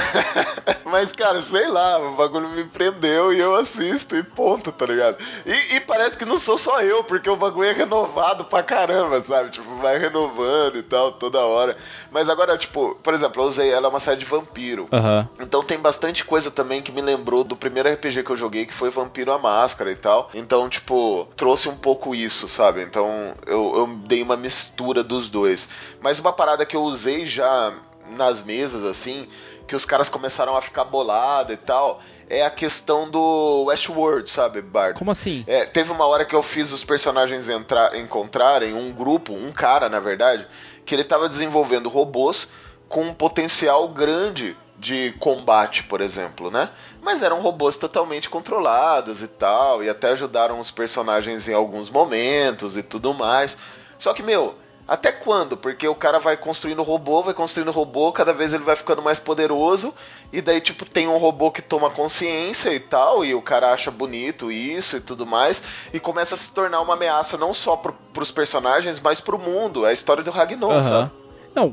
A: Mas, cara, sei lá, o bagulho me prendeu e eu assisto e ponto, tá ligado? E, e parece que não sou só eu, porque o bagulho é renovado pra caramba, sabe? Tipo, vai renovando e tal, toda hora. Mas agora, tipo, por exemplo, eu usei. Ela é uma série de vampiro.
B: Aham.
A: Então tem bastante coisa também que me lembrou do primeiro RPG que eu joguei, que foi Vampiro a Máscara e tal. Então, tipo, trouxe um pouco isso, sabe? Então eu, eu dei uma mistura dos dois. Mas uma parada que eu usei já nas mesas, assim, que os caras começaram a ficar bolado e tal, é a questão do Westworld, sabe, Bard?
B: Como assim?
A: É, teve uma hora que eu fiz os personagens entrar, encontrarem um grupo, um cara, na verdade, que ele tava desenvolvendo robôs com um potencial grande de combate, por exemplo, né? Mas eram robôs totalmente controlados e tal, e até ajudaram os personagens em alguns momentos e tudo mais. Só que, meu, até quando? Porque o cara vai construindo robô, vai construindo robô, cada vez ele vai ficando mais poderoso, e daí, tipo, tem um robô que toma consciência e tal, e o cara acha bonito isso e tudo mais, e começa a se tornar uma ameaça não só pro, pros personagens, mas pro mundo. É a história do Ragnar,
B: Aham.
A: sabe?
B: Não,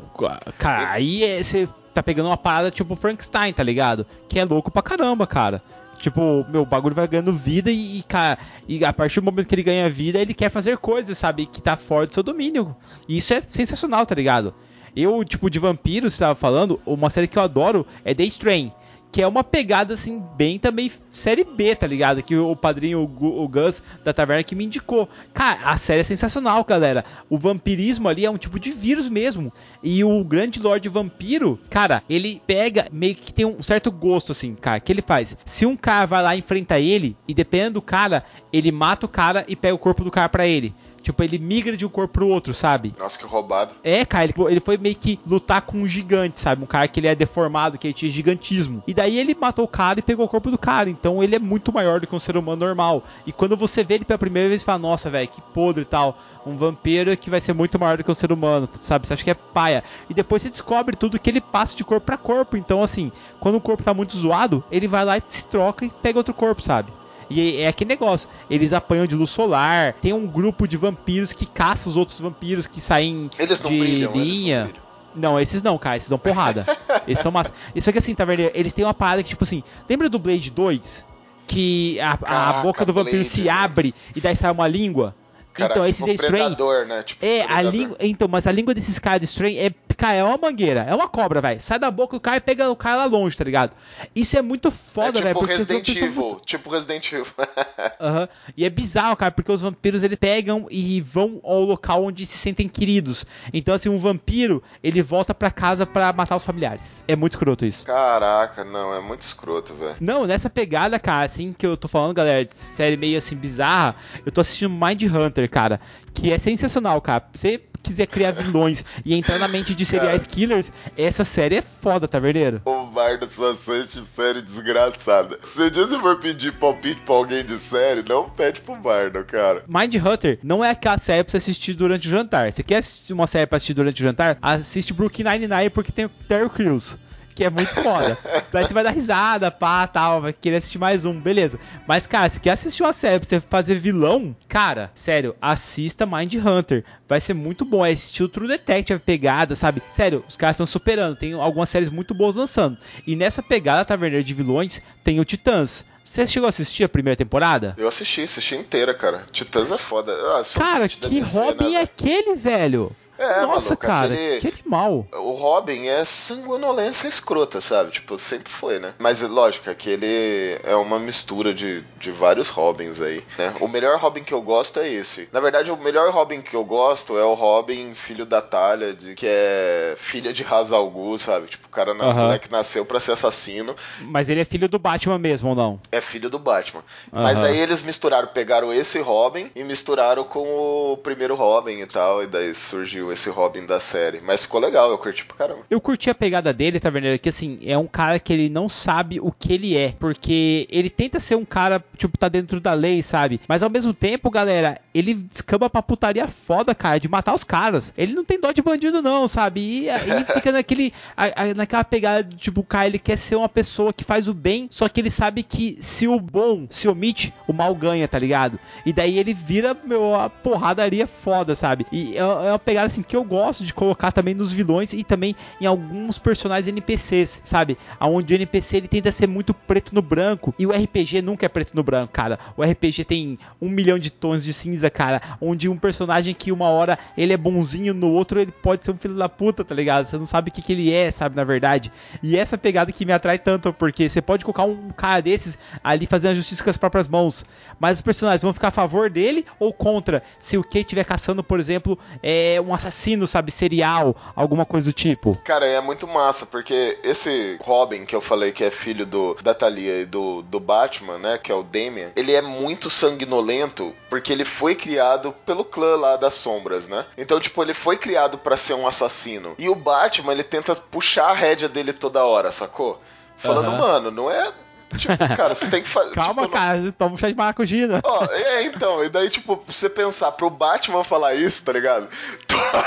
B: cara, aí é- você tá pegando uma parada tipo Frankenstein, tá ligado? Que é louco pra caramba, cara. Tipo, meu, o bagulho vai ganhando vida e, e, cara, e a partir do momento que ele ganha vida, ele quer fazer coisas, sabe? Que tá fora do seu domínio. E isso é sensacional, tá ligado? Eu, tipo, de vampiros, você tava falando, uma série que eu adoro é The Strain. Que é uma pegada, assim, bem também série B, tá ligado? Que o padrinho, o, Gu- o Gus da taverna, que me indicou. Cara, a série é sensacional, galera. O vampirismo ali é um tipo de vírus mesmo. E o grande Lorde Vampiro, cara, ele pega, meio que tem um certo gosto, assim, cara. que ele faz? Se um cara vai lá e enfrenta ele, e dependendo do cara, ele mata o cara e pega o corpo do cara pra ele. Tipo, ele migra de um corpo pro outro, sabe?
A: Nossa, que roubado.
B: É, cara, ele, ele foi meio que lutar com um gigante, sabe? Um cara que ele é deformado, que ele tinha gigantismo. E daí ele matou o cara e pegou o corpo do cara. Então ele é muito maior do que um ser humano normal. E quando você vê ele pela primeira vez, você fala, nossa, velho, que podre e tal. Um vampiro que vai ser muito maior do que um ser humano, sabe? Você acha que é paia. E depois você descobre tudo que ele passa de corpo pra corpo. Então, assim, quando o corpo tá muito zoado, ele vai lá e se troca e pega outro corpo, sabe? E é aquele negócio, eles apanham de luz solar, tem um grupo de vampiros que caça os outros vampiros que saem
A: Eles não
B: de
A: brilham, eles
B: linha.
A: não brilham.
B: Não, esses não, cara, esses dão porrada. esses são massa. Isso aqui assim, tá vendo? Eles têm uma parada que, tipo assim, lembra do Blade 2? Que a, a
A: Caraca,
B: boca do vampiro
A: Blade,
B: se abre e daí sai uma língua?
A: Caraca,
B: então, esse
A: tipo
B: The Strain.
A: né? Tipo,
B: É, a
A: predador.
B: língua. Então, mas a língua desses caras de Strain é. Cara, é uma mangueira, é uma cobra, velho. Sai da boca do cara e pega o cara lá longe, tá ligado? Isso é muito
A: É
B: foda, velho.
A: tipo
B: porque os
A: Resident
B: muito-
A: Evil. Tipo Resident Evil.
B: Aham. E é bizarro, cara, porque os vampiros eles pegam e vão ao local onde se sentem queridos. Então, assim, um vampiro, ele volta pra casa pra matar os familiares. É muito escroto isso.
A: Caraca, não, é muito escroto, velho.
B: Não, nessa pegada, cara, assim, que eu tô falando, galera, de série meio assim bizarra, eu tô assistindo Mind Hunter, cara, que é sensacional, cara. Se você quiser criar vilões e entrar na mente de serial killers, essa série é foda, tá verdadeiro?
A: O Bardo só assiste série desgraçada. Se um dia você for pedir palpite pra alguém de série, não pede pro Bardo, cara.
B: Mind Hunter não é aquela série pra você assistir durante o jantar. Você quer assistir uma série pra assistir durante o jantar? Assiste Brooklyn Nine-Nine porque tem o Terry Crews. Que é muito foda. Daí você vai dar risada, pá, tal, vai querer assistir mais um, beleza. Mas, cara, se quer assistir uma série pra você fazer vilão, cara, sério, assista Mind Hunter. Vai ser muito bom. É estilo True Detective, pegada, sabe? Sério, os caras estão superando. Tem algumas séries muito boas lançando. E nessa pegada taverneira de vilões, tem o Titãs. Você chegou a assistir a primeira temporada?
A: Eu assisti, assisti inteira, cara. Titãs é foda. Ah,
B: Cara, que Robin é aquele, velho?
A: É,
B: Nossa,
A: maluco,
B: cara,
A: aquele-
B: que animal.
A: O Robin é sanguinolência escrota, sabe? Tipo, sempre foi, né? Mas lógico, aquele é uma mistura de, de vários Robins aí, né? O melhor Robin que eu gosto é esse. Na verdade, o melhor Robin que eu gosto é o Robin, filho da Talha, de, que é filha de Ra's al Ghul, sabe? Tipo, o cara
B: Aham.
A: moleque nasceu pra ser assassino,
B: Mas ele é filho do Batman mesmo, ou não?
A: é filho do Batman. Mas daí eles misturaram, pegaram esse Robin e misturaram com o primeiro Robin e tal, e daí surgiu esse Robin da série. Mas ficou legal, eu curti pra caramba.
B: Eu curti a pegada dele, tá vendo? Que assim, é um cara que ele não sabe o que ele é. Porque ele tenta ser um cara, tipo, tá dentro da lei, sabe? Mas ao mesmo tempo, galera, ele descamba pra putaria foda, cara, de matar os caras. Ele não tem dó de bandido, não, sabe? E aí fica naquele, a- a- naquela pegada, de, tipo, o cara, ele quer ser uma pessoa que faz o bem, só que ele sabe que se o bom se omite, o mal ganha, tá ligado? E daí ele vira, meu, a porradaria foda, sabe? E é é uma pegada, assim, que eu gosto de colocar também nos vilões e também em alguns personagens NPCs, sabe? Onde o NPC ele tenta ser muito preto no branco e o RPG nunca é preto no branco, cara. O RPG tem um milhão de tons de cinza, cara. Onde um personagem que uma hora ele é bonzinho, no outro ele pode ser um filho da puta, tá ligado? Você não sabe o que, que ele é, sabe? Na verdade. E essa pegada que me atrai tanto, porque você pode colocar um cara desses ali fazendo a justiça com as próprias mãos, mas os personagens vão ficar a favor dele ou contra? Se o Kate estiver caçando, por exemplo, é um assassino, sabe, serial, alguma coisa do tipo.
A: Cara, é muito massa, porque esse Robin que eu falei que é filho do, da Thalia e do, do Batman, né, que é o Damian, ele é muito sanguinolento porque ele foi criado pelo clã lá das sombras, né? Então, tipo, ele foi criado para ser um assassino. E o Batman, ele tenta puxar a rédea dele toda hora, sacou? Falando,
B: Aham.
A: mano, não é. Tipo, cara, você tem que fazer.
B: Calma,
A: tipo,
B: cara, toma um chá de maracujina.
A: Ó, é, então, e daí, tipo, pra você pensar, pro Batman falar isso, tá ligado?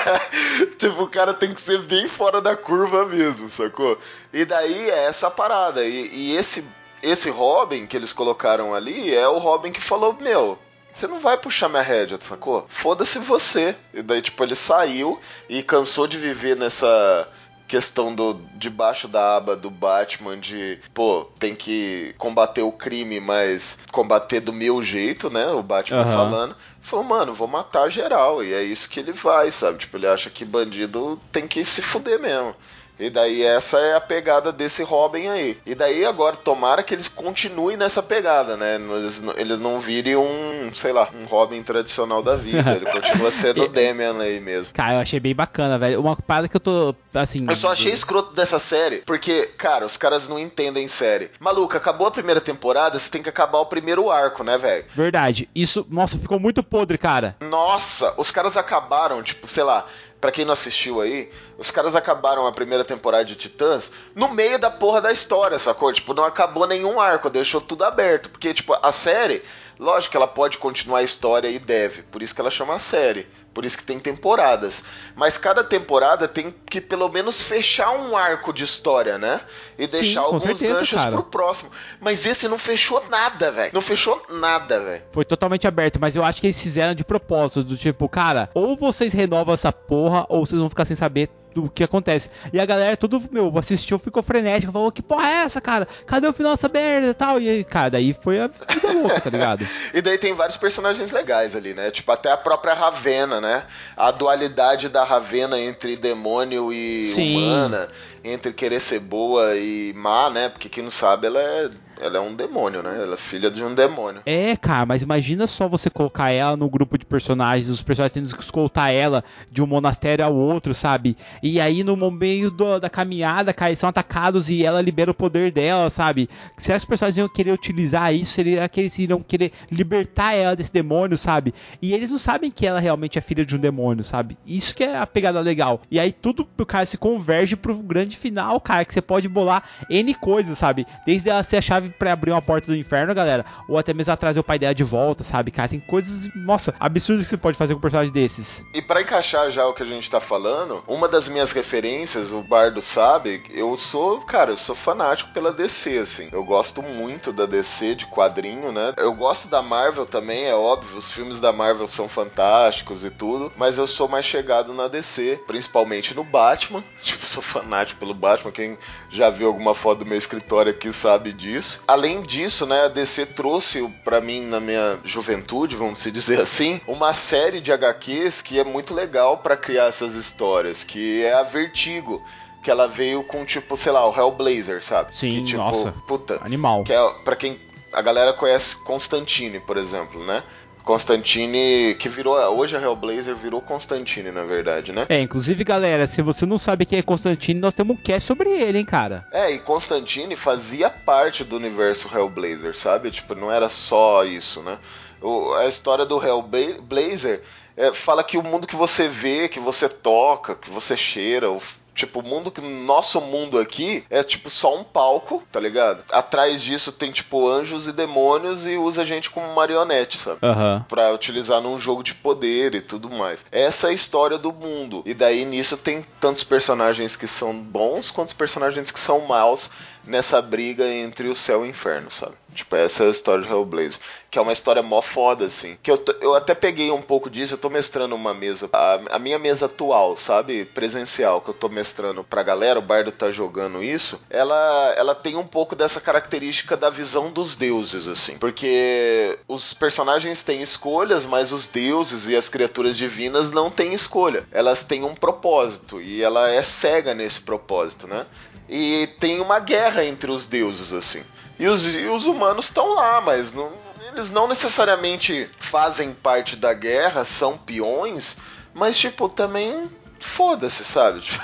A: tipo, o cara tem que ser bem fora da curva mesmo, sacou? E daí é essa parada. E, e esse, esse Robin que eles colocaram ali é o Robin que falou, meu. Você não vai puxar minha rédea, sacou? Foda-se você. E daí, tipo, ele saiu e cansou de viver nessa questão do debaixo da aba do Batman de, pô, tem que combater o crime, mas combater do meu jeito, né? O Batman
B: Aham.
A: falando. Falou, mano, vou matar geral. E é isso que ele vai, sabe? Tipo, ele acha que bandido tem que se fuder mesmo. E daí essa é a pegada desse Robin aí. E daí agora, tomara que eles continuem nessa pegada, né? Eles, não- eles não virem um, sei lá, um Robin tradicional da vida. Ele continua sendo o Damian aí mesmo.
B: Cara, eu achei bem bacana, velho. Uma parada que eu tô, assim...
A: Eu só achei escroto dessa série, porque, cara, os caras não entendem série. Maluco, acabou a primeira temporada, você tem que acabar o primeiro arco, né, velho?
B: Verdade. Isso, nossa, ficou muito podre, cara.
A: Nossa, os caras acabaram, tipo, sei lá, pra quem não assistiu aí, os caras acabaram a primeira temporada de Titãs no meio da porra da história, sacou? Tipo, não acabou nenhum arco, deixou tudo aberto. Porque, tipo, a série, lógico que ela pode continuar a história e deve, por isso que ela chama série. Por isso que tem temporadas. Mas cada temporada tem que pelo menos fechar um arco de história, né? E
B: Sim,
A: deixar
B: com
A: alguns
B: certeza,
A: ganchos
B: cara.
A: pro próximo. Mas esse não fechou nada, velho. Não fechou nada, velho.
B: Foi totalmente aberto, mas eu acho que eles fizeram de propósito, do tipo, cara, ou vocês renovam essa porra, ou vocês vão ficar sem saber do que acontece. E a galera, tudo, meu, assistiu, ficou frenética, falou, que porra é essa, cara? Cadê o final dessa merda e tal? E aí, cara, daí foi a vida louca, tá ligado?
A: E daí tem vários personagens legais ali, né? Tipo, até a própria Ravena, né? A dualidade da Ravena entre demônio e
B: Sim.
A: humana, entre querer ser boa e má, né? Porque quem não sabe, ela é, ela é um demônio, né? Ela é filha de um demônio.
B: É, cara, mas imagina só você colocar ela no grupo de personagens, os personagens tendo que escoltar ela de um monastério ao outro, sabe? E aí no meio do- da caminhada, cara, eles são atacados e ela libera o poder dela, sabe? Será que os personagens iam querer utilizar isso? Será que eles iriam querer libertar ela desse demônio, sabe? E eles não sabem que ela realmente é filha de um demônio, sabe? Isso que é a pegada legal. E aí tudo, cara, se converge pro grande final, cara, que você pode bolar N coisas, sabe? Desde ela ser a chave pra abrir uma porta do inferno, galera, ou até mesmo trazer o pai dela de volta, sabe, cara? Tem coisas, nossa, absurdas que você pode fazer com um personagem desses.
A: E pra encaixar já o que a gente tá falando, uma das minhas referências, o Bardo sabe, eu sou, cara, eu sou fanático pela DC, assim. Eu gosto muito da DC de quadrinho, né? Eu gosto da Marvel também, é óbvio, os filmes da Marvel são fantásticos e tudo, mas eu sou mais chegado na DC, principalmente no Batman. Tipo, sou fanático pelo Batman, quem já viu alguma foto do meu escritório aqui sabe disso. Além disso, né, a DC trouxe pra mim na minha juventude, vamos se dizer assim, uma série de HQs que é muito legal pra criar essas histórias, que é a Vertigo. Que ela veio com, tipo, sei lá, o Hellblazer, sabe?
B: Sim,
A: que, tipo,
B: nossa.
A: Puta.
B: Animal.
A: Que é, pra quem. A galera conhece Constantine, por exemplo, né? Constantine, que virou. Hoje a Hellblazer virou Constantine, na verdade, né?
B: É, inclusive, galera, se você não sabe quem é Constantine, nós temos um cast sobre ele, hein, cara.
A: É, e Constantine fazia parte do universo Hellblazer, sabe? Tipo, não era só isso, né? O- a história do Hellblazer é, fala que o mundo que você vê, que você toca, que você cheira, o, tipo, o mundo que. Nosso mundo aqui é tipo só um palco, tá ligado? Atrás disso tem, tipo, anjos e demônios e usa a gente como marionete, sabe?
B: Aham.
A: Pra utilizar num jogo de poder e tudo mais. Essa é a história do mundo. E daí nisso tem tantos personagens que são bons quanto os personagens que são maus nessa briga entre o céu e o inferno, sabe? Tipo, essa é a história de Hellblazer. Que é uma história mó foda, assim. Que eu, t- eu até peguei um pouco disso, eu tô mestrando uma mesa. A, a minha mesa atual, sabe? Presencial, que eu tô mestrando pra galera, o Bardo tá jogando isso. Ela, ela tem um pouco dessa característica da visão dos deuses, assim. Porque os personagens têm escolhas, mas os deuses e as criaturas divinas não têm escolha. Elas têm um propósito. E ela é cega nesse propósito, né? E tem uma guerra entre os deuses, assim. E os, e os humanos estão lá, mas não, eles não necessariamente fazem parte da guerra, são peões, Mas, tipo, também foda-se, sabe? Tipo,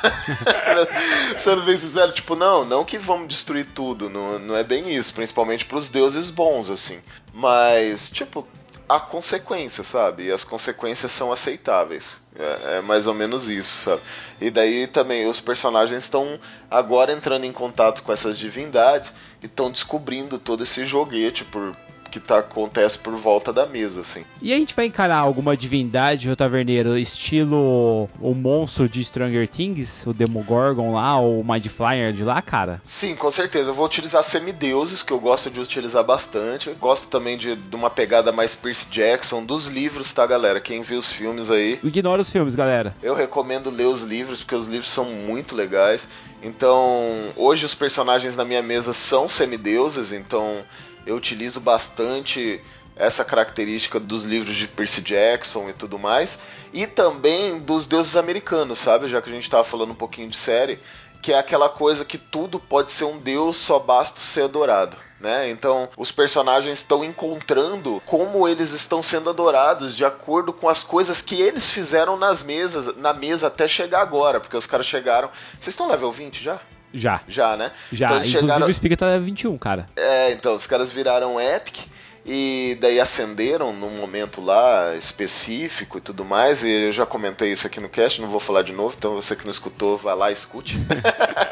A: Sendo bem sincero, tipo, não, não que vamos destruir tudo, não, não é bem isso, principalmente pros deuses bons, assim. Mas, tipo, há consequências, sabe? E as consequências são aceitáveis. É, é, mais ou menos isso, sabe? E daí também os personagens estão agora entrando em contato com essas divindades e estão descobrindo todo esse joguete por, que tá, acontece por volta da mesa, assim.
B: E a gente vai encarar alguma divindade, o taverneiro, estilo o monstro de Stranger Things, o Demogorgon lá, ou o Mind Flyer de lá, cara?
A: Sim, com certeza. Eu vou utilizar semideuses, que eu gosto de utilizar bastante. Gosto também de, de uma pegada mais Percy Jackson, dos livros, tá, galera? Quem viu os filmes aí.
B: Ignora os filmes, galera.
A: Eu recomendo ler os livros, porque os livros são muito legais. Então, hoje os personagens na minha mesa são semideuses, então eu utilizo bastante essa característica dos livros de Percy Jackson e tudo mais, e também dos deuses americanos, sabe? Já que a gente estava falando um pouquinho de série, que é aquela coisa que tudo pode ser um deus, só basta ser adorado. Né? Então, os personagens estão encontrando como eles estão sendo adorados de acordo com as coisas que eles fizeram nas mesas, na mesa até chegar agora, porque os caras chegaram. Vocês estão level 20 já?
B: Já.
A: Já, né?
B: Já.
A: Então,
B: Inclusive chegaram... o Spiga tá 21, cara.
A: É, então, os caras viraram Epic e daí acenderam num momento lá específico e tudo mais. E eu já comentei isso aqui no cast, não vou falar de novo, então você que não escutou, vai lá e escute.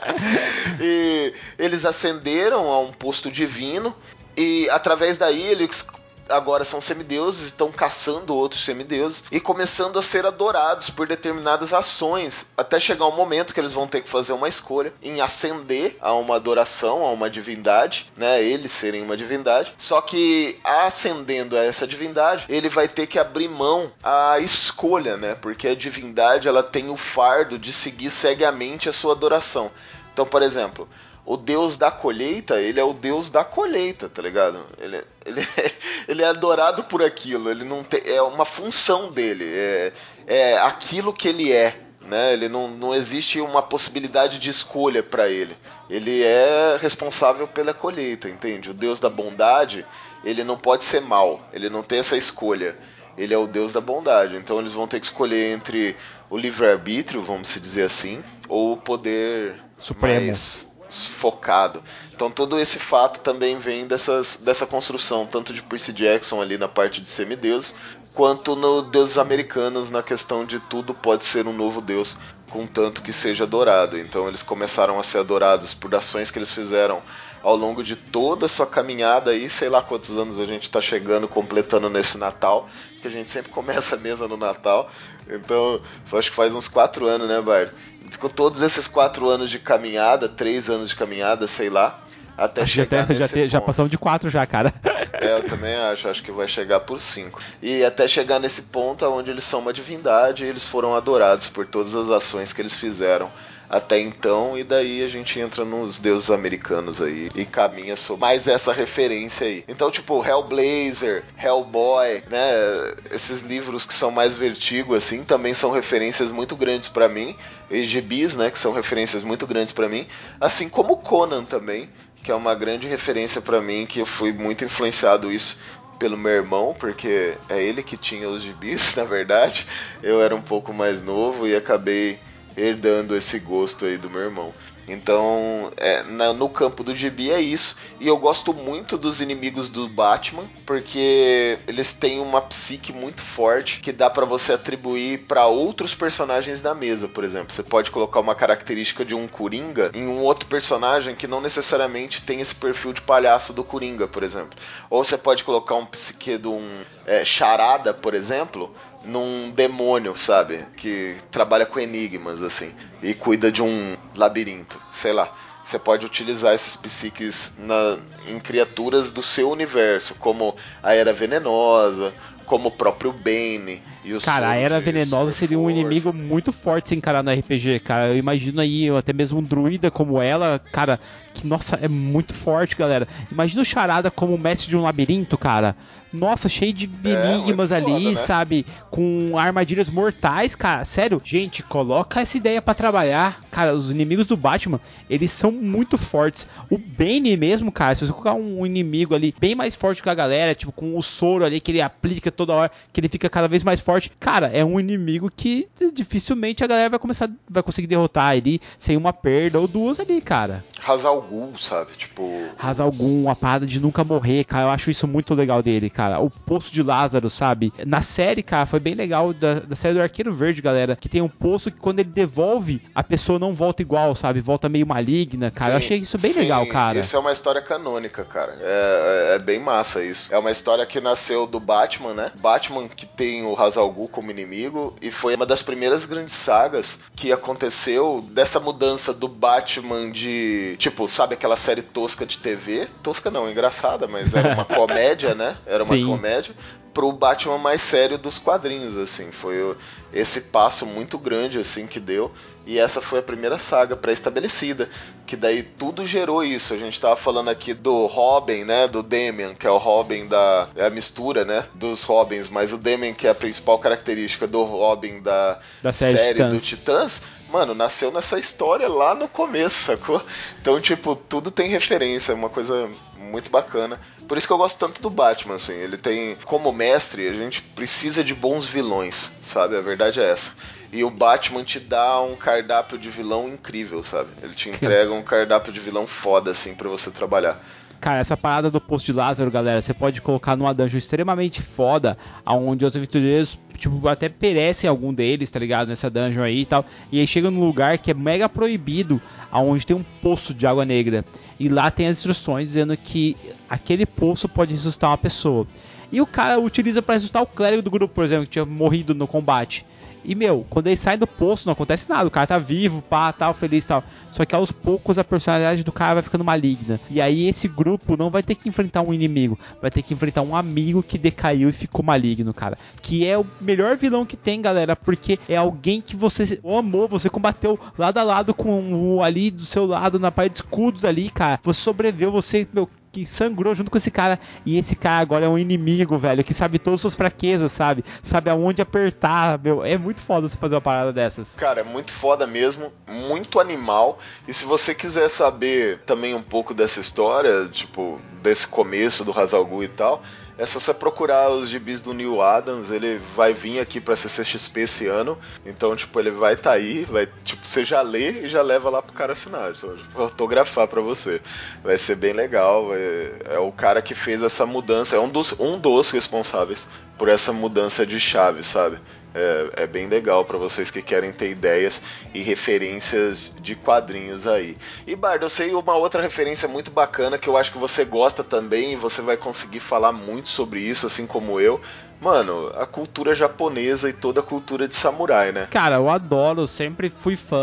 A: e eles ascenderam a um posto divino e através daí eles agora são semideuses, estão caçando outros semideuses e começando a ser adorados por determinadas ações, até chegar um momento que eles vão ter que fazer uma escolha em ascender a uma adoração, a uma divindade, né? Eles serem uma divindade. Só que ascendendo a essa divindade, ele vai ter que abrir mão à escolha, né? Porque a divindade ela tem o fardo de seguir cegamente a sua adoração. Então, por exemplo, o deus da colheita, ele é o deus da colheita, tá ligado? Ele, ele, ele é adorado por aquilo, ele não tem, é uma função dele, é, é aquilo que ele é, né? Ele não, não existe uma possibilidade de escolha para ele. Ele é responsável pela colheita, entende? O deus da bondade, ele não pode ser mal, ele não tem essa escolha. Ele é o deus da bondade, então eles vão ter que escolher entre o livre-arbítrio, vamos se dizer assim, ou o poder
B: supremo.
A: Mais focado. Então todo esse fato também vem dessas, dessa construção, tanto de Percy Jackson ali na parte de semideus, quanto no deuses americanos na questão de tudo pode ser um novo deus, contanto que seja adorado. Então eles começaram a ser adorados por ações que eles fizeram ao longo de toda a sua caminhada aí, sei lá quantos anos a gente está chegando, completando nesse Natal, que a gente sempre começa a mesa no Natal. Então, acho que faz uns quatro anos, né, Bart? Com todos esses quatro anos de caminhada, três anos de caminhada, sei lá, até acho chegar
B: até, já, te, já passamos de quatro já, cara.
A: É, eu também acho, acho que vai chegar por cinco. E até chegar nesse ponto onde eles são uma divindade e eles foram adorados por todas as ações que eles fizeram até então, e daí a gente entra nos deuses americanos aí e caminha sobre mais essa referência aí. Então, tipo, Hellblazer, Hellboy, né? Esses livros que são mais vertigo, assim, também são referências muito grandes para mim. E gibis, né? Que são referências muito grandes para mim. Assim como Conan também, que é uma grande referência para mim, que eu fui muito influenciado isso pelo meu irmão, porque é ele que tinha os gibis, na verdade. Eu era um pouco mais novo e acabei herdando esse gosto aí do meu irmão. Então, é, na, no campo do gibi é isso. E eu gosto muito dos inimigos do Batman, porque eles têm uma psique muito forte que dá para você atribuir para outros personagens da mesa, por exemplo. Você pode colocar uma característica de um Coringa em um outro personagem que não necessariamente tem esse perfil de palhaço do Coringa, por exemplo. Ou você pode colocar um psique de um é, Charada, por exemplo, num demônio, sabe? Que trabalha com enigmas, assim, e cuida de um labirinto, sei lá. Você pode utilizar esses psiques na, em criaturas do seu universo, como a Era Venenosa, como o próprio Bane e os
B: Cara, a Era Venenosa seria um inimigo muito forte se encarar no RPG, cara. Eu imagino aí até mesmo um druida como ela, cara, que nossa, é muito forte, galera. Imagina o Charada como mestre de um labirinto, cara. Nossa, cheio de é, enigmas é, ali, foda, né? sabe? Com armadilhas mortais, cara. Sério, gente, coloca essa ideia para trabalhar. Cara, os inimigos do Batman, eles são muito fortes. O Bane mesmo, cara, se você colocar um inimigo ali bem mais forte que a galera, tipo com o soro ali que ele aplica toda hora, que ele fica cada vez mais forte. Cara, é um inimigo que dificilmente a galera vai começar, vai conseguir derrotar ali sem uma perda ou duas ali, cara.
A: Hazal Ghul, sabe? Tipo.
B: Hazal Ghul, a parada de nunca morrer, cara. Eu acho isso muito legal dele, cara. O Poço de Lázaro, sabe? Na série, cara, foi bem legal da, da série do Arqueiro Verde, galera. Que tem um poço que quando ele devolve, a pessoa não volta igual, sabe? Volta meio maligna, cara. Eu achei isso bem
A: Sim,
B: legal, cara.
A: Isso é uma história canônica, cara. É, é- é bem massa isso. É uma história que nasceu do Batman, né? Batman que tem o Hazal Ghul como inimigo e foi uma das primeiras grandes sagas que aconteceu dessa mudança do Batman de, tipo, sabe aquela série tosca de TV? Tosca não, engraçada, mas era uma comédia, né? Era uma
B: Sim.
A: comédia pro Batman mais sério dos quadrinhos, assim. Foi esse passo muito grande, assim, que deu. E essa foi a primeira saga pré-estabelecida. Que daí tudo gerou isso. A gente tava falando aqui do Robin, né? Do Damian, que é o Robin da. É a mistura, né? Dos Robins. Mas o Damian, que é a principal característica do Robin da,
B: Da série
A: do
B: Titãs.
A: Titãs. Mano, nasceu nessa história lá no começo, sacou? Então, tipo, tudo tem referência, é uma coisa muito bacana. Por isso que eu gosto tanto do Batman, assim. Ele tem, como mestre, a gente precisa de bons vilões, sabe? A verdade é essa. E o Batman te dá um cardápio de vilão incrível, sabe? Ele te entrega um cardápio de vilão foda, assim, pra você trabalhar.
B: Cara, essa parada do posto de Lázaro, galera, você pode colocar numa dungeon extremamente foda, aonde os aventureiros, tipo, até perecem algum deles, tá ligado? Nessa dungeon aí e tal. E aí chega num lugar que é mega proibido, aonde tem um poço de água negra. E lá tem as instruções dizendo que aquele poço pode ressuscitar uma pessoa. E o cara utiliza pra ressuscitar o clérigo do grupo, por exemplo, que tinha morrido no combate. E, meu, quando ele sai do poço, não acontece nada. O cara tá vivo, pá, tal, feliz tal. Só que aos poucos a personalidade do cara vai ficando maligna. E aí esse grupo não vai ter que enfrentar um inimigo. Vai ter que enfrentar um amigo que decaiu e ficou maligno, cara. Que é o melhor vilão que tem, galera. Porque é alguém que você amou, você combateu lado a lado com o ali do seu lado, na parede de escudos ali, cara. Você sobreviveu, você, meu, que sangrou junto com esse cara. E esse cara agora é um inimigo, velho, que sabe todas as suas fraquezas, sabe? Sabe aonde apertar, meu. É muito foda você fazer uma parada dessas.
A: Cara, é muito foda mesmo, muito animal. E se você quiser saber também um pouco dessa história, tipo, desse começo do Hazal Ghul e tal, é só você procurar os gibis do Neil Adams, ele vai vir aqui pra CCXP esse ano. Então, tipo, ele vai tá aí, vai, tipo, você já lê e já leva lá pro cara assinar, então, tipo, autografar pra você. Vai ser bem legal, é, é o cara que fez essa mudança, é um dos, um dos responsáveis por essa mudança de chave, sabe? É, é bem legal pra vocês que querem ter ideias e referências de quadrinhos aí. E Bardo, eu sei uma outra referência muito bacana que eu acho que você gosta também e você vai conseguir falar muito sobre isso, assim como eu. Mano, a cultura japonesa e toda a cultura de samurai, né?
B: Cara, eu adoro, sempre fui fã.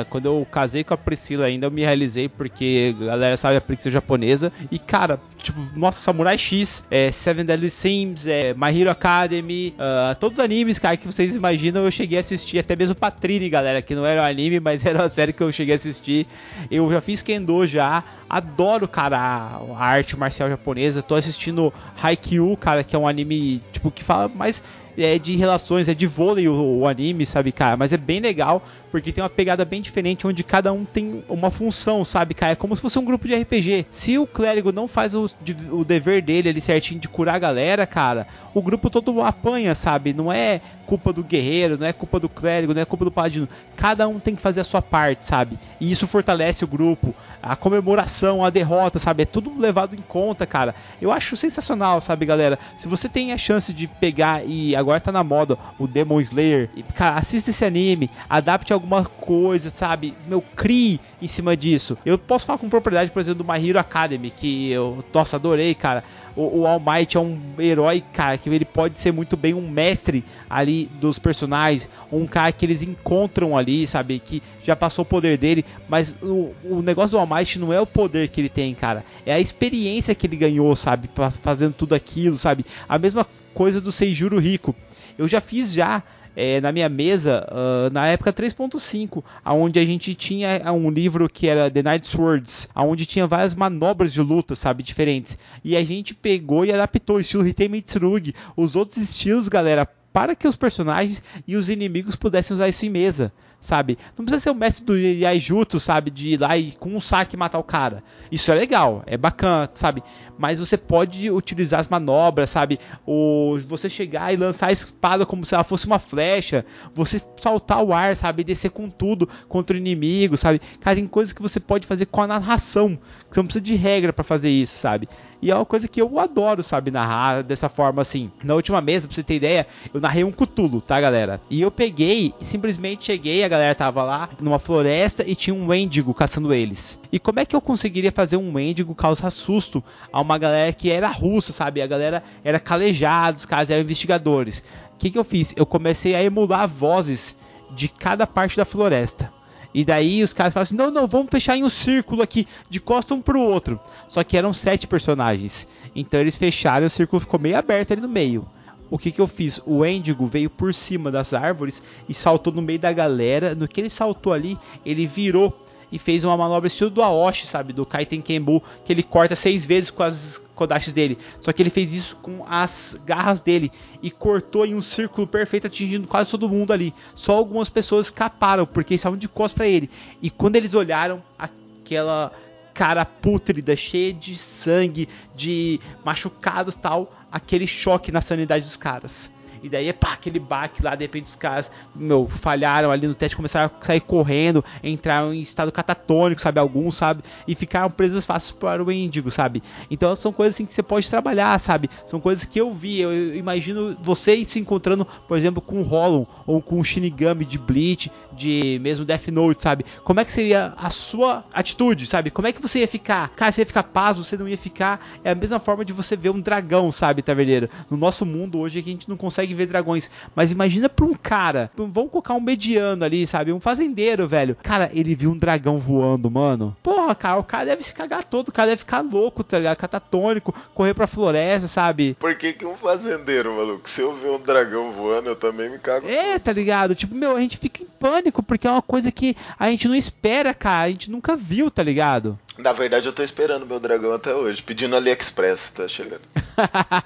B: é, quando eu casei com a Priscila ainda, eu me realizei porque a galera sabe a Priscila japonesa. E, cara, tipo, nossa, Samurai X, é, Seven Deadly Sins, é, My Hero Academy, ah, todos os animes, cara, que vocês imaginam, eu cheguei a assistir. Até mesmo Patrine, galera, que não era um anime, mas era uma série que eu cheguei a assistir. Eu já fiz Kendo já. Adoro, cara, a a arte marcial japonesa. Tô assistindo Haikyuu, cara, que é um anime, tipo, que fala mais é de relações, é de vôlei o, o anime, sabe, cara? Mas é bem legal, porque tem uma pegada bem diferente, onde cada um tem uma função, sabe, cara? É como se fosse um grupo de RPG. Se o clérigo não faz o, de- o dever dele ali certinho de curar a galera, cara, o grupo todo apanha, sabe? Não é culpa do guerreiro, não é culpa do clérigo, não é culpa do paladino. Cada um tem que fazer a sua parte, sabe? E isso fortalece o grupo. A comemoração, a derrota, sabe? É tudo levado em conta, cara. Eu acho sensacional, sabe, galera? Se você tem a chance de pegar e agora tá na moda o Demon Slayer, e, cara, assista esse anime, adapte alguma coisa, sabe? Meu, crie em cima disso. Eu posso falar com propriedade, por exemplo, do My Hero Academy, que eu, nossa, adorei, cara. O, o All Might é um herói, cara, que ele pode ser muito bem um mestre ali dos personagens, um cara que eles encontram ali, sabe? Que já passou o poder dele, mas o, o negócio do All Might não é o poder que ele tem, cara, é a experiência que ele ganhou, sabe? fa- Fazendo tudo aquilo, sabe? A mesma coisa do Seijuro Rico. Eu já fiz já é, na minha mesa ah, na época 3.5, aonde a gente tinha um livro que era The Night Swords, aonde tinha várias manobras de luta, sabe, diferentes. E a gente pegou e adaptou o estilo Hitei Mitsurugi, os outros estilos, galera, para que os personagens e os inimigos pudessem usar isso em mesa. Sabe? Não precisa ser o mestre do Yaijutsu, sabe? De ir lá e com um saque matar o cara. Isso é legal, é bacana, sabe? Mas você pode utilizar as manobras, sabe? Ou você chegar e lançar a espada como se ela fosse uma flecha. Você saltar o ar, sabe? Descer com tudo contra o inimigo, sabe? Cara, tem coisas que você pode fazer com a narração. Que você não precisa de regra para fazer isso, sabe? E é uma coisa que eu adoro, sabe, narrar dessa forma assim. Na última mesa, pra você ter ideia, eu narrei um Cutulo, tá, galera? E eu peguei e simplesmente cheguei, a galera tava lá numa floresta e tinha um Wendigo caçando eles. E como é que eu conseguiria fazer um Wendigo causar susto a uma galera que era russa, sabe? A galera era calejada, os caras eram investigadores. O que, que eu fiz? Eu comecei a emular vozes de cada parte da floresta. E daí os caras falam assim: não, não, vamos fechar em um círculo aqui, de costa um pro outro. Só que eram sete personagens. Então eles fecharam e o círculo ficou meio aberto ali no meio. O que, que eu fiz? O Endigo veio por cima das árvores e saltou no meio da galera. No que ele saltou ali, ele virou e fez uma manobra estilo do Aoshi, sabe? Do Kaiten Kenbu, que ele corta seis vezes com as kodachis dele. Só que ele fez isso com as garras dele e cortou em um círculo perfeito, atingindo quase todo mundo ali. Só algumas pessoas escaparam, porque estavam de costas para ele. E quando eles olharam, aquela cara pútrida, cheia de sangue, de machucados tal, aquele choque na sanidade dos caras. E daí, pá, aquele baque lá, de repente os caras, meu, falharam ali no teste, começaram a sair correndo, entraram em estado catatônico, sabe? Alguns, sabe? E ficaram presos fácil para o Índigo, sabe? Então são coisas assim que você pode trabalhar, sabe? São coisas que eu vi. Eu imagino você se encontrando, por exemplo, com o Hollow ou com o Shinigami de Bleach, de mesmo Death Note, sabe? Como é que seria a sua atitude, sabe? Como é que você ia ficar? Cara, você ia ficar paz, você não ia ficar. É a mesma forma de você ver um dragão, sabe, taverneiro? No nosso mundo hoje é que a gente não consegue consegue ver dragões. Mas imagina pra um cara, vamos colocar um mediano ali, sabe? Um fazendeiro, velho. Cara, ele viu um dragão voando, mano. Porra, cara, o cara deve se cagar todo, o cara deve ficar louco, tá ligado? Catatônico, correr pra floresta, sabe?
A: Por que, que um fazendeiro, maluco? Se eu ver um dragão voando, eu também me cago.
B: É, tá ligado? Tipo, meu, a gente fica em pânico, porque é uma coisa que a gente não espera, cara. A gente nunca viu, tá ligado?
A: Na verdade, eu tô esperando meu dragão até hoje, pedindo AliExpress, tá chegando.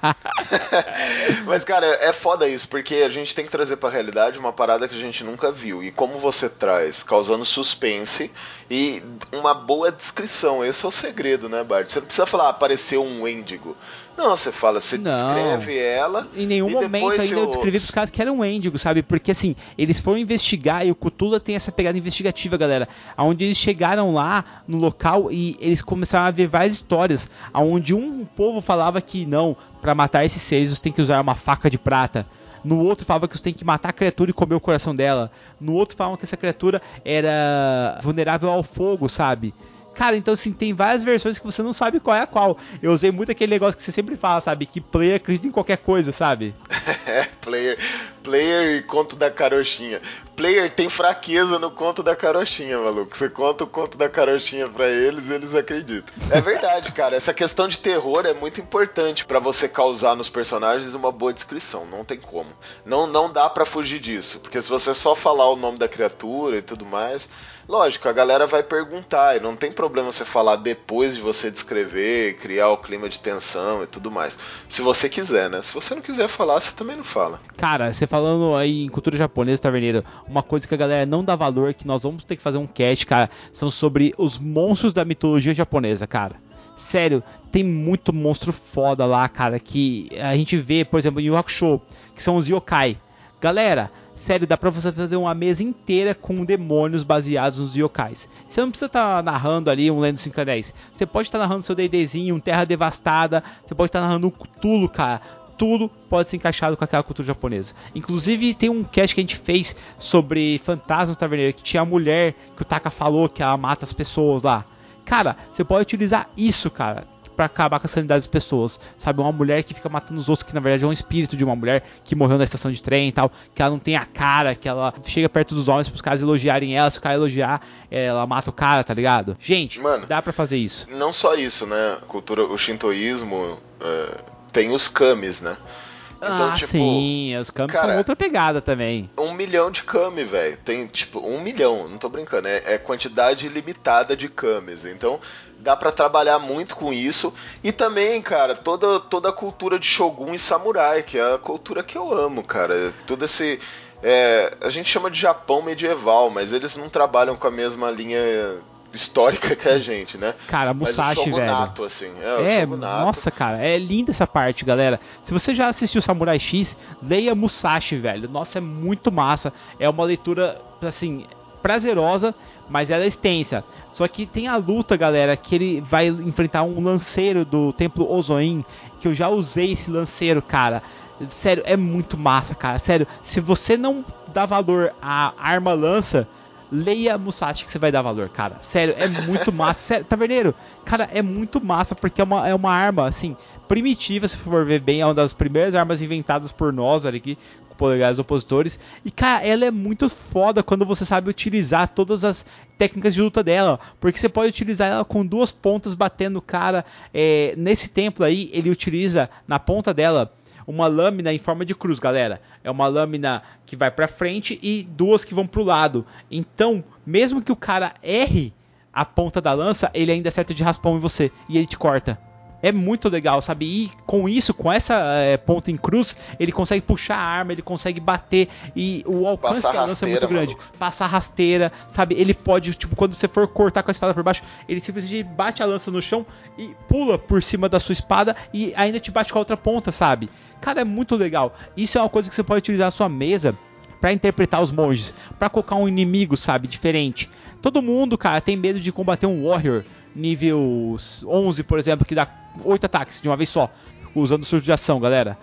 A: Mas, cara, é foda isso, porque a gente tem que trazer pra realidade uma parada que a gente nunca viu. E como você traz, causando suspense e uma boa descrição. Esse é o segredo, né, Bart? Você não precisa falar, ah, apareceu um Wendigo. Não, você fala, você não, descreve ela.
B: Em nenhum momento ainda eu descrevi pros caras que eram Wendigo, sabe? Porque assim, eles foram investigar e o Cthulhu tem essa pegada investigativa, galera. Onde eles chegaram lá no local e eles começaram a ver várias histórias. Onde um povo falava que não, para matar esses seres você tem que usar uma faca de prata. No outro falava que você tem que matar a criatura e comer o coração dela. No outro falava que essa criatura era vulnerável ao fogo, sabe? Cara, então assim, tem várias versões que você não sabe qual é a qual. Eu usei muito aquele negócio que você sempre fala, sabe? Que player acredita em qualquer coisa, sabe?
A: É, player, player e conto da carochinha. Player tem fraqueza no conto da carochinha, maluco. Você conta o conto da carochinha para eles eles acreditam. É verdade, cara. Essa questão de terror é muito importante para você causar nos personagens uma boa descrição. Não tem como. Não, não dá para fugir disso. Porque se você só falar o nome da criatura e tudo mais Lógico, a galera vai perguntar, e não tem problema você falar depois de você descrever, criar o clima de tensão e tudo mais. Se você quiser, né? Se você não quiser falar, você também não fala.
B: Cara, você falando aí em cultura japonesa, Taverneiro, uma coisa que a galera não dá valor, que nós vamos ter que fazer um cast, cara, são sobre os monstros da mitologia japonesa, cara. Sério, tem muito monstro foda lá, cara, que a gente vê, por exemplo, em Yu Hakusho, que são os yokai. Galera, sério, dá pra você fazer uma mesa inteira com demônios baseados nos yokais. Você não precisa estar tá narrando ali um Lendo 5 a 10. Você pode estar tá narrando seu D&Dzinho, um Terra Devastada. Você pode estar tá narrando Cthulhu, cara. Tudo pode ser encaixado com aquela cultura japonesa. Inclusive, tem um cast que a gente fez sobre fantasmas taverneiros, que tinha a mulher que o Taka falou que ela mata as pessoas lá. Cara, você pode utilizar isso, cara para acabar com a sanidade das pessoas. Sabe, uma mulher que fica matando os outros, que na verdade é um espírito de uma mulher que morreu na estação de trem e tal, que ela não tem a cara, que ela chega perto dos homens pros caras elogiarem ela, se o cara elogiar, ela mata o cara, tá ligado? Gente, Mano, dá para fazer isso.
A: Não só isso, né? Cultura, o shintoísmo é, tem os kamis, né?
B: Então, ah, tipo, sim, os Kami cara, são outra pegada também.
A: Um milhão de Kami, velho. Tem, tipo, um milhão, não tô brincando. É, é quantidade limitada de Kamis. Então, dá para trabalhar muito com isso. E também, cara, toda, toda a cultura de Shogun e Samurai, que é a cultura que eu amo, cara. Todo esse É, a gente chama de Japão medieval, mas eles não trabalham com a mesma linha histórica que a gente, né?
B: Cara, Musashi, velho.
A: assim. É,
B: É, nossa, cara, é linda essa parte, galera. Se você já assistiu Samurai X, leia Musashi, velho. Nossa, é muito massa. É uma leitura, assim, prazerosa, mas ela é extensa. Só que tem a luta, galera, que ele vai enfrentar um lanceiro do Templo Ozoin, que eu já usei esse lanceiro, cara. Sério, é muito massa, cara. Sério, se você não dá valor à arma lança, leia Musashi que você vai dar valor, cara. Sério, é muito massa. Sério, taverneiro, cara, é muito massa porque é uma, é uma arma, assim, primitiva, se for ver bem. É uma das primeiras armas inventadas por nós olha aqui, com polegares opositores. E, cara, ela é muito foda quando você sabe utilizar todas as técnicas de luta dela. Porque você pode utilizar ela com duas pontas batendo o cara. É, nesse templo aí, ele utiliza na ponta dela uma lâmina em forma de cruz, galera. É uma lâmina que vai pra frente e duas que vão pro lado. Então, mesmo que o cara erre a ponta da lança, ele ainda acerta de raspão em você e ele te corta. É muito legal, sabe? E com isso, com essa eh, ponta em cruz, ele consegue puxar a arma, ele consegue bater e o alcance
A: Passar
B: da lança é muito
A: rasteira,
B: grande.
A: maluco.
B: Passar rasteira, sabe? Ele pode, tipo, quando você for cortar com a espada por baixo, ele simplesmente bate a lança no chão e pula por cima da sua espada e ainda te bate com a outra ponta, sabe? Cara, é muito legal. Isso é uma coisa que você pode utilizar na sua mesa Pra interpretar os monges, pra colocar um inimigo, sabe, diferente. Todo mundo, cara, tem medo de combater um warrior nível 11, por exemplo, que dá 8 ataques de uma vez só, usando surto de ação, galera.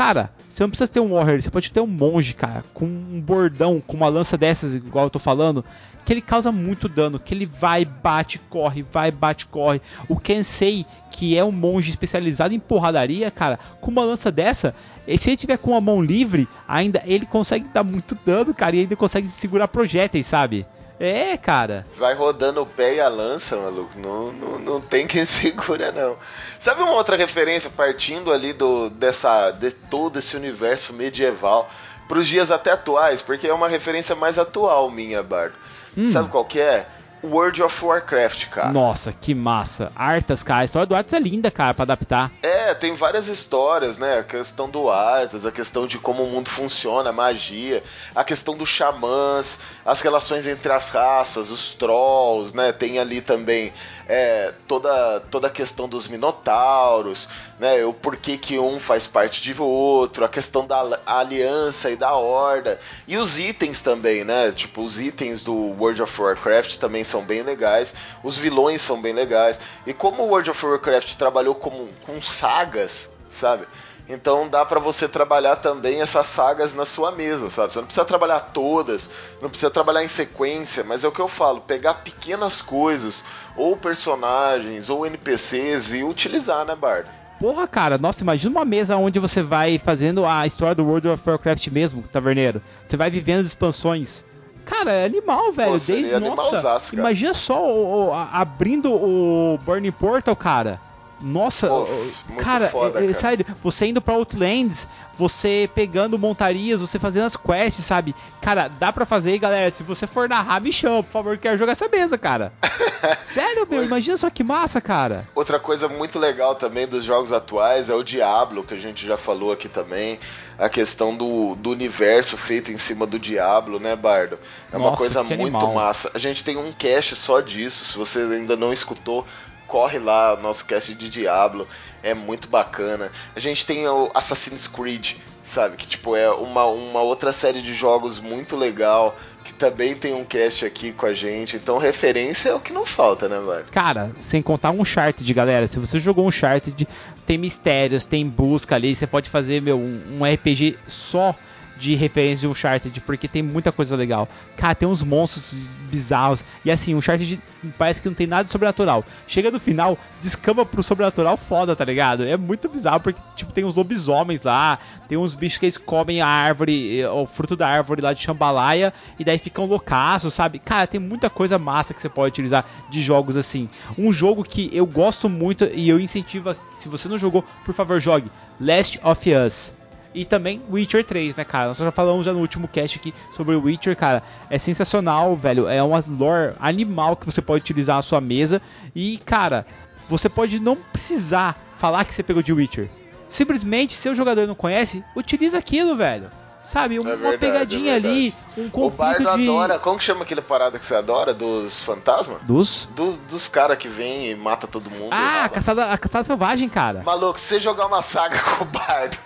B: Cara, você não precisa ter um warrior, você pode ter um monge, cara, com um bordão, com uma lança dessas, igual eu tô falando, que ele causa muito dano, que ele vai, bate, corre, vai, bate, corre. O Kensei, que é um monge especializado em porradaria, cara, com uma lança dessa, e se ele tiver com a mão livre, ainda ele consegue dar muito dano, cara, e ainda consegue segurar projéteis, sabe? É, cara.
A: Vai rodando o pé e a lança, maluco. Não, não, não tem quem segura, não. Sabe uma outra referência, partindo ali do dessa, de todo esse universo medieval pros dias até atuais, porque é uma referência mais atual minha, Bardo.
B: Hum.
A: Sabe qual que é? World of Warcraft, cara.
B: Nossa, que massa. Arthas, cara, a história do Arthas é linda, cara, pra adaptar.
A: É, tem várias histórias, né? A questão do Arthas, a questão de como o mundo funciona, a magia, a questão dos xamãs, as relações entre as raças, os trolls, né? Tem ali também é, toda, toda a questão dos minotauros, né? O porquê que um faz parte de outro, a questão da al- aliança e da horda. E os itens também, né? Tipo, os itens do World of Warcraft também são bem legais. Os vilões são bem legais. E como o World of Warcraft trabalhou com, com sagas, sabe? Então dá pra você trabalhar também essas sagas na sua mesa, sabe? Você não precisa trabalhar todas, não precisa trabalhar em sequência, mas é o que eu falo, pegar pequenas coisas, ou personagens, ou NPCs e utilizar, né, Bardo?
B: Porra, cara, nossa, imagina uma mesa onde você vai fazendo a história do World of Warcraft mesmo, taverneiro. Você vai vivendo as expansões. Cara, é animal, velho.
A: seria
B: Desde nossa, imagina só o- o- a- abrindo o Burning Portal, cara. Nossa,
A: Pô,
B: cara,
A: foda,
B: é- é-
A: cara.
B: sério, você indo pra Outlands, você pegando montarias, você fazendo as quests, sabe? Cara, dá pra fazer, galera. Se você for narrar, me chama, por favor, quero jogar essa mesa, cara. Sério, meu, imagina só que massa, cara.
A: Outra coisa muito legal também dos jogos atuais é o Diablo, que a gente já falou aqui também. A questão do, do universo feito em cima do Diablo, né, Bardo? É uma
B: Nossa,
A: coisa
B: que
A: muito
B: animal.
A: massa. A gente tem um cast só disso. Se você ainda não escutou, corre lá, nosso cast de Diablo. É muito bacana. A gente tem o Assassin's Creed, sabe? Que tipo é uma, uma outra série de jogos muito legal. Que também tem um cast aqui com a gente. Então referência é o que não falta, né, Bardo?
B: Cara, sem contar um Uncharted, galera. Se você jogou um Uncharted, tem mistérios, tem busca ali. Você pode fazer, meu, um, um RPG só de referência de Uncharted, porque tem muita coisa legal. Cara, tem uns monstros bizarros. E assim, Uncharted parece que não tem nada de sobrenatural. Chega no final, descamba pro sobrenatural foda, tá ligado? É muito bizarro, porque, tipo, tem uns lobisomens lá, tem uns bichos que eles comem a árvore, eh, o fruto da árvore lá de Chambalaia, e daí ficam loucaços, sabe? Cara, tem muita coisa massa que você pode utilizar de jogos assim. Um jogo que eu gosto muito e eu incentivo, se você não jogou, por favor, jogue Last of Us. E também Witcher 3, né, cara? Nós já falamos já no último cast aqui sobre o Witcher, cara. É sensacional, velho. É uma lore animal que você pode utilizar na sua mesa. E, cara, você pode não precisar falar que você pegou de Witcher. Simplesmente, se o jogador não conhece, utiliza aquilo, velho. Sabe, uma,
A: É verdade,
B: pegadinha
A: é
B: ali, um
A: O
B: conflito
A: Bardo
B: de.
A: adora. Como que chama aquele parada que você adora? Dos fantasmas?
B: Dos.
A: Do- dos caras que vem e mata todo mundo.
B: Ah, a caçada, a caçada selvagem, cara.
A: Maluco, se você jogar uma saga com o Bardo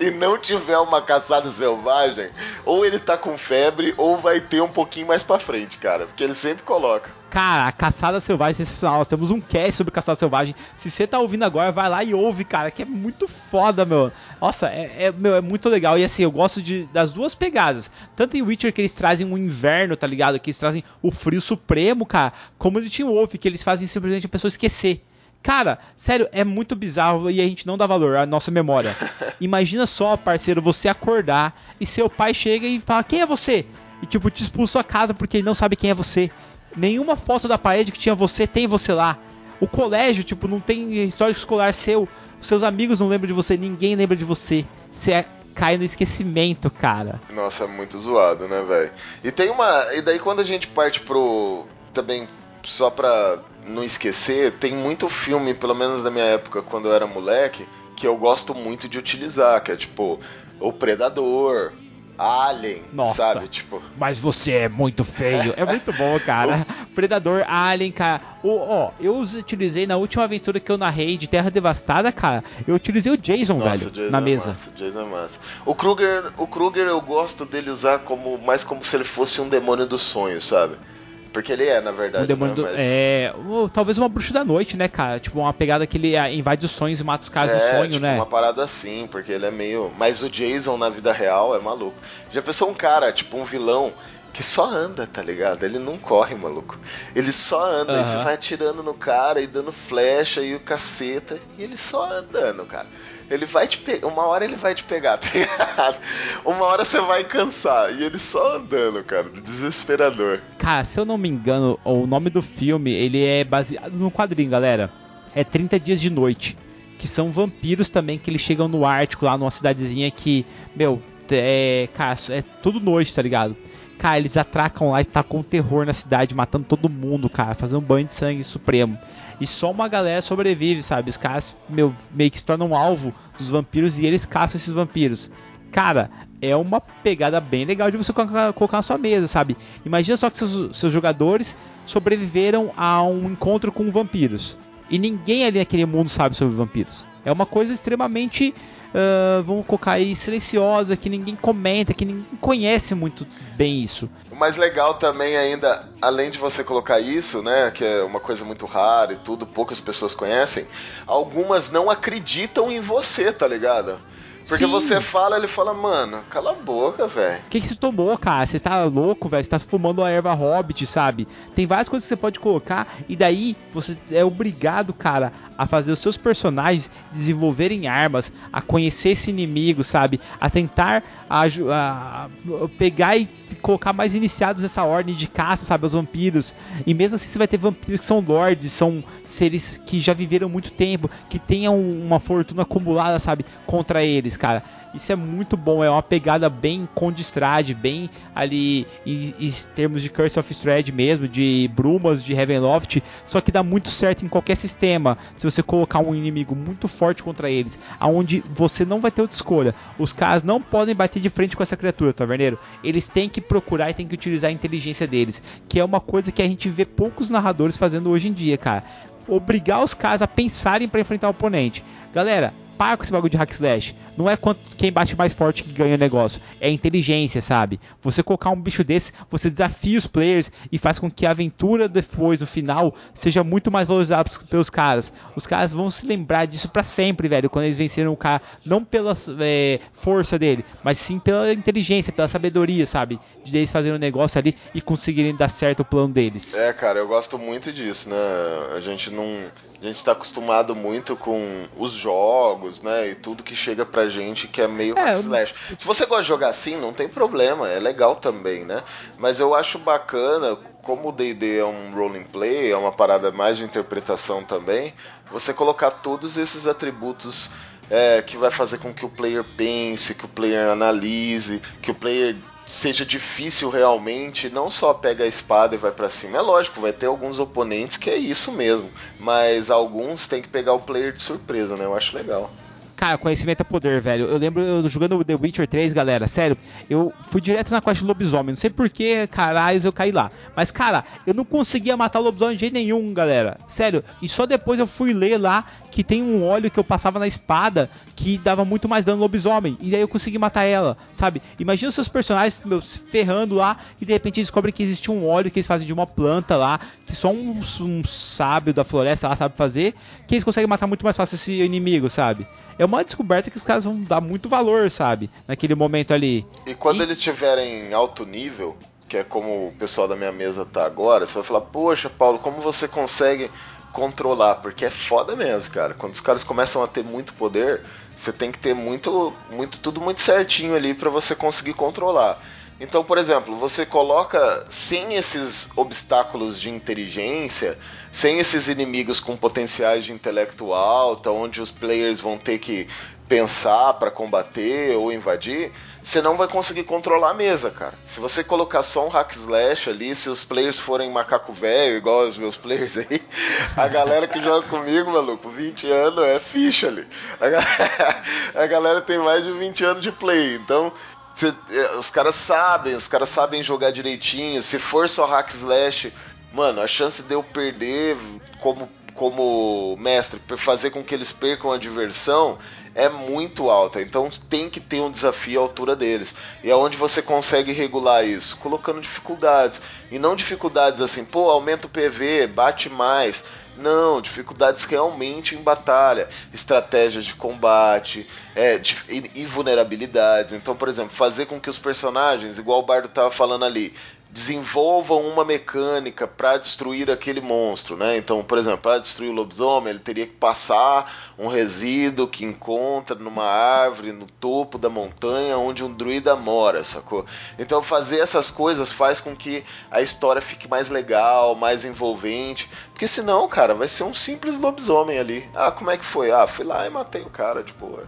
A: e não tiver uma caçada selvagem, ou ele tá com febre, ou vai ter um pouquinho mais pra frente, cara. Porque ele sempre coloca.
B: Cara, a caçada selvagem é sensacional. Nós temos um cast sobre caçada selvagem. Se você tá ouvindo agora, vai lá e ouve, cara, que é muito foda, meu. Nossa, é, é, meu, é muito legal. E assim, eu gosto de, das duas pegadas. Tanto em Witcher que eles trazem um inverno, tá ligado? Que eles trazem o frio supremo, cara. Como no Team Wolf, que eles fazem simplesmente a pessoa esquecer. Cara, sério, é muito bizarro e a gente não dá valor à nossa memória. Imagina só, parceiro, você acordar e seu pai chega e fala: Quem é você? E tipo, te expulsou a casa porque ele não sabe quem é você. Nenhuma foto da parede que tinha você tem você lá. O colégio, tipo, não tem histórico escolar seu. Seus amigos não lembram de você, ninguém lembra de você. Você é- cai no esquecimento, cara.
A: Nossa, é muito zoado, né, velho? E tem uma. E daí quando a gente parte pro. Também, só pra não esquecer, tem muito filme, pelo menos na minha época, quando eu era moleque, que eu gosto muito de utilizar, que é tipo, O Predador, Alien,
B: Nossa.
A: sabe? Tipo.
B: Mas você é muito feio. É muito bom, cara. Predador, Alien, cara. O, ó, eu os utilizei na última aventura que eu narrei de Terra Devastada, cara. Eu utilizei o Jason,
A: Nossa,
B: velho,
A: o Jason
B: na
A: é
B: mesa.
A: Massa, o Jason é massa. O Kruger, o Kruger eu gosto dele usar como mais como se ele fosse um demônio do sonho, sabe? Porque ele é, na verdade.
B: Um demônio
A: né?
B: do-
A: Mas-
B: É. ou talvez uma bruxa da noite, né, cara? Tipo, uma pegada que ele ah, invade os sonhos e mata os caras
A: é,
B: do sonho,
A: tipo,
B: né?
A: uma parada assim, porque ele é meio. Mas o Jason na vida real é maluco. Já pensou um cara, tipo, um vilão que só anda, tá ligado? Ele não corre, maluco. Ele só anda, e você vai atirando no cara e dando flecha e o caceta, e ele só andando, cara. Ele vai te pegar, uma hora ele vai te pegar, tá ligado? Uma hora você vai cansar, e ele só andando, cara, desesperador.
B: Cara, se eu não me engano, o nome do filme, ele é baseado no quadrinho, galera. É 30 Dias de Noite. Que são vampiros também, que eles chegam no Ártico, lá numa cidadezinha que, meu, é, cara, é tudo noite, tá ligado? Cara, eles atracam lá e tacam terror na cidade, matando todo mundo, cara, fazendo um banho de sangue supremo. E só uma galera sobrevive, sabe? Os caras, meu, meio que se tornam alvo dos vampiros e eles caçam esses vampiros. Cara, é uma pegada bem legal de você colocar na sua mesa, sabe? Imagina só que seus, seus jogadores sobreviveram a um encontro com vampiros. E ninguém ali naquele mundo sabe sobre vampiros. É uma coisa extremamente, ah, vamos colocar aí, silenciosa, que ninguém comenta, que ninguém conhece muito bem isso.
A: O mais legal também ainda, além de você colocar isso, né, que é uma coisa muito rara e tudo, poucas pessoas conhecem, algumas não acreditam em você, tá ligado? Porque
B: Sim.
A: você fala, ele fala, mano, cala a boca, velho.
B: O que, que você tomou, cara? Você tá louco, velho? Você tá fumando uma erva hobbit, sabe? Tem várias coisas que você pode colocar e daí você é obrigado, cara, a fazer os seus personagens desenvolverem armas, a conhecer esse inimigo, sabe? A tentar aju- a- a pegar e colocar mais iniciados nessa ordem de caça, sabe? Aos vampiros. E mesmo assim você vai ter vampiros que são lords, são seres que já viveram muito tempo, que tenham uma fortuna acumulada, sabe? Contra eles, cara. Isso é muito bom, é uma pegada bem Condistrad, bem ali em, em termos de Curse of Strahd mesmo, de Brumas, de Heavenloft, só que dá muito certo em qualquer sistema. Se você colocar um inimigo muito forte contra eles, aonde você não vai ter outra escolha. Os caras não podem bater de frente com essa criatura, taverneiro. Eles têm que procurar e têm que utilizar a inteligência deles, que é uma coisa que a gente vê poucos narradores fazendo hoje em dia, cara. Obrigar os caras a pensarem para enfrentar o oponente. Galera, para com esse bagulho de hack slash. Não é quanto, quem bate mais forte que ganha o negócio. É inteligência, sabe? Você colocar um bicho desse, você desafia os players e faz com que a aventura depois, no final, seja muito mais valorizada pelos caras. Os caras vão se lembrar disso pra sempre, velho. Quando eles venceram o cara, não pela é, força dele, mas sim pela inteligência, pela sabedoria, sabe? De eles fazerem um negócio ali e conseguirem dar certo o plano deles.
A: É, cara, eu gosto muito disso, né? A gente não. A gente tá acostumado muito com os jogos, né? E tudo que chega pra gente que é meio
B: É,
A: hack
B: eu-
A: slash. Se você gosta de jogar assim, não tem problema, é legal também, né? Mas eu acho bacana, como o DD é um rolling play, é uma parada mais de interpretação também, você colocar todos esses atributos é, que vai fazer com que o player pense, que o player analise, que o player seja difícil realmente, não só pega a espada e vai pra cima. É lógico, vai ter alguns oponentes que é isso mesmo, mas alguns tem que pegar o player de surpresa, né? Eu acho legal.
B: Cara, conhecimento é poder, velho. Eu lembro eu jogando The Witcher 3, galera, sério, eu fui direto na quest do lobisomem. Não sei por que, caralho, eu caí lá. Mas, cara, eu não conseguia matar o lobisomem de jeito nenhum, galera. Sério. E só depois eu fui ler lá que tem um óleo que eu passava na espada que dava muito mais dano no lobisomem. E daí eu consegui matar ela, sabe? Imagina os seus personagens meu, se ferrando lá e de repente descobrem que existe um óleo que eles fazem de uma planta lá, que só um, um sábio da floresta lá sabe fazer, que eles conseguem matar muito mais fácil esse inimigo, sabe? É uma descoberta que os caras vão dar muito valor, sabe? Naquele momento ali.
A: E quando
B: E-
A: eles estiverem em alto nível, que é como o pessoal da minha mesa tá agora, você vai falar, poxa, Paulo, como você consegue controlar? Porque é foda mesmo, cara. Quando os caras começam a ter muito poder, você tem que ter muito, muito tudo muito certinho ali pra você conseguir controlar. Então, por exemplo, você coloca sem esses obstáculos de inteligência, sem esses inimigos com potenciais de intelecto alto, onde os players vão ter que pensar pra combater ou invadir, você não vai conseguir controlar a mesa, cara. Se você colocar só um hack slash ali, se os players forem macaco velho, igual os meus players aí, a galera que joga comigo, maluco, 20 anos é ficha ali. A galera, a galera tem mais de 20 anos de play, então Cê- é, os caras sabem, os caras sabem jogar direitinho. Se for só hack slash, mano, a chance de eu perder como, como mestre, fazer com que eles percam a diversão, é muito alta. Então tem que ter um desafio à altura deles. E aonde você consegue regular isso? Colocando dificuldades. E não dificuldades assim, pô, aumenta o PV, bate mais. Não, dificuldades realmente em batalha, estratégias de combate é, e, e vulnerabilidades. Então, por exemplo, fazer com que os personagens, igual o Bardo estava falando ali, desenvolvam uma mecânica para destruir aquele monstro, né? Então, por exemplo, para destruir o lobisomem, ele teria que passar um resíduo que encontra numa árvore no topo da montanha onde um druida mora, sacou? Então, fazer essas coisas faz com que a história fique mais legal, mais envolvente, porque senão, cara, vai ser um simples lobisomem ali. Ah, como é que foi? Ah, fui lá e matei o cara de boa.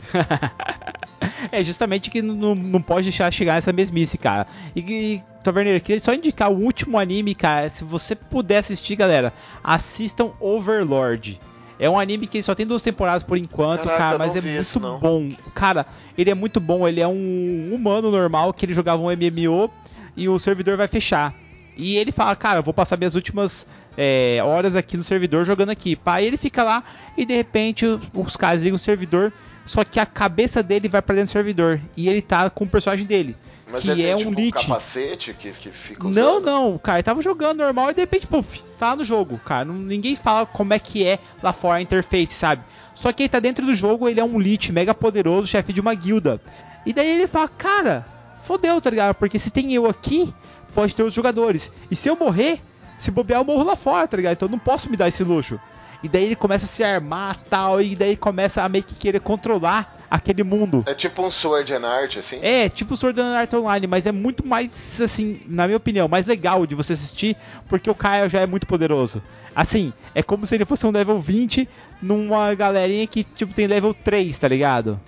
B: é justamente que não, não pode deixar chegar nessa mesmice, cara. E, e Taverneiro, queria só indicar o último anime, cara. Se você puder assistir, galera, assistam Overlord. É um anime que só tem duas temporadas por enquanto,
A: Caraca,
B: cara, mas é muito
A: não.
B: bom. Cara, ele é muito bom. Ele é um humano normal que ele jogava um MMO e o servidor vai fechar. E ele fala, cara, eu vou passar minhas últimas é, horas aqui no servidor jogando aqui. Pá, ele fica lá e de repente os caras ligam o servidor, só que a cabeça dele vai pra dentro do servidor. E ele tá com o personagem dele.
A: Mas
B: que
A: ele
B: é
A: tem,
B: um
A: tipo,
B: lit.
A: capacete que, que fica
B: Não,
A: usando?
B: não, cara, ele tava jogando normal e de repente, puf, tá no jogo, cara. Não- ninguém fala como é que é lá fora a interface, sabe? Só que ele tá dentro do jogo, ele é um lit mega poderoso, chefe de uma guilda. E daí ele fala, cara, fodeu, tá ligado? Porque se tem eu aqui, pode ter os jogadores. E se eu morrer, se bobear, eu morro lá fora, tá ligado? Então eu não posso me dar esse luxo. E daí ele começa a se armar tal, e daí começa a meio que querer controlar aquele mundo.
A: É tipo um Sword and Art, assim?
B: É, tipo Sword Art Online, mas é muito mais, assim, na minha opinião, mais legal de você assistir, porque o Caio já é muito poderoso. Assim, é como se ele fosse um level 20 numa galerinha que, tipo, tem level 3, tá ligado?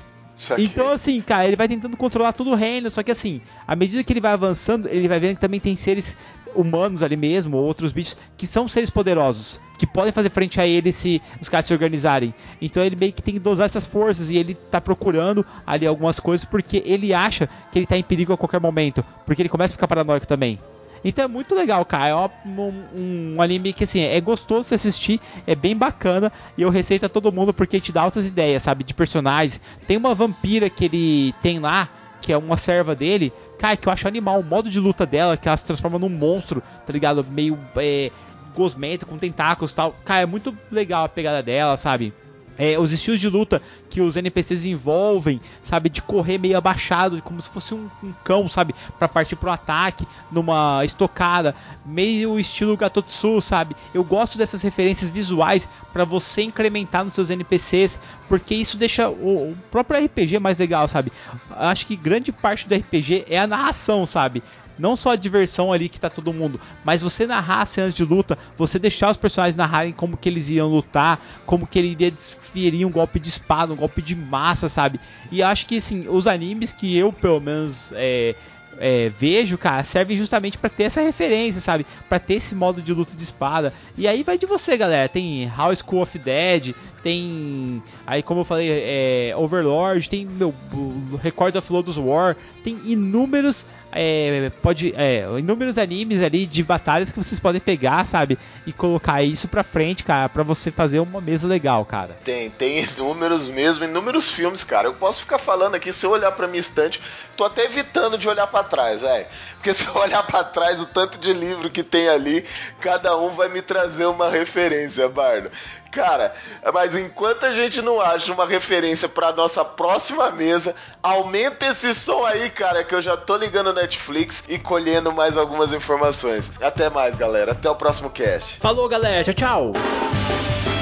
B: Então, assim, cara, ele vai tentando controlar todo o reino, só que assim, à medida que ele vai avançando, ele vai vendo que também tem seres humanos ali mesmo, ou outros bichos, que são seres poderosos, que podem fazer frente a ele se os caras se organizarem. Então ele meio que tem que dosar essas forças e ele tá procurando ali algumas coisas porque ele acha que ele tá em perigo a qualquer momento, porque ele começa a ficar paranoico também. Então é muito legal, cara. É um, um anime que assim, é gostoso de assistir, é bem bacana e eu receito a todo mundo porque te dá altas ideias, sabe, de personagens. Tem uma vampira que ele tem lá, que é uma serva dele, cara, que eu acho animal, o modo de luta dela, que ela se transforma num monstro, tá ligado? Meio é, gosmento, com tentáculos e tal. Cara, é muito legal a pegada dela, sabe? É, os estilos de luta que os NPCs envolvem, sabe, de correr meio abaixado, como se fosse um, um cão, sabe, para partir pro ataque numa estocada, meio estilo Gatotsu, sabe? Eu gosto dessas referências visuais para você incrementar nos seus NPCs, porque isso deixa o, o próprio RPG mais legal, sabe? Acho que grande parte do RPG é a narração, sabe? Não só a diversão ali que tá todo mundo, mas você narrar as cenas de luta, você deixar os personagens narrarem como que eles iam lutar, como que ele iria desferir um golpe de espada, um golpe de massa, sabe? E acho que assim, os animes que eu pelo menos é, é, vejo, cara, servem justamente para ter essa referência, sabe? Para ter esse modo de luta de espada. E aí vai de você, galera. Tem How School of Dead, tem aí como eu falei, é, Overlord, tem meu Record of Lotus War, tem inúmeros é, pode é, inúmeros animes ali de batalhas que vocês podem pegar, sabe, e colocar isso pra frente, cara, para você fazer uma mesa legal, cara.
A: Tem, tem inúmeros mesmo, inúmeros filmes, cara. Eu posso ficar falando aqui, se eu olhar pra minha estante, tô até evitando de olhar para trás, velho. Porque se eu olhar para trás, o tanto de livro que tem ali, cada um vai me trazer uma referência, Bardo. Cara, mas enquanto a gente não acha uma referência para nossa próxima mesa, aumenta esse som aí, cara, que eu já tô ligando Netflix e colhendo mais algumas informações. Até mais, galera. Até o próximo cast.
B: Falou, galera. Tchau, tchau.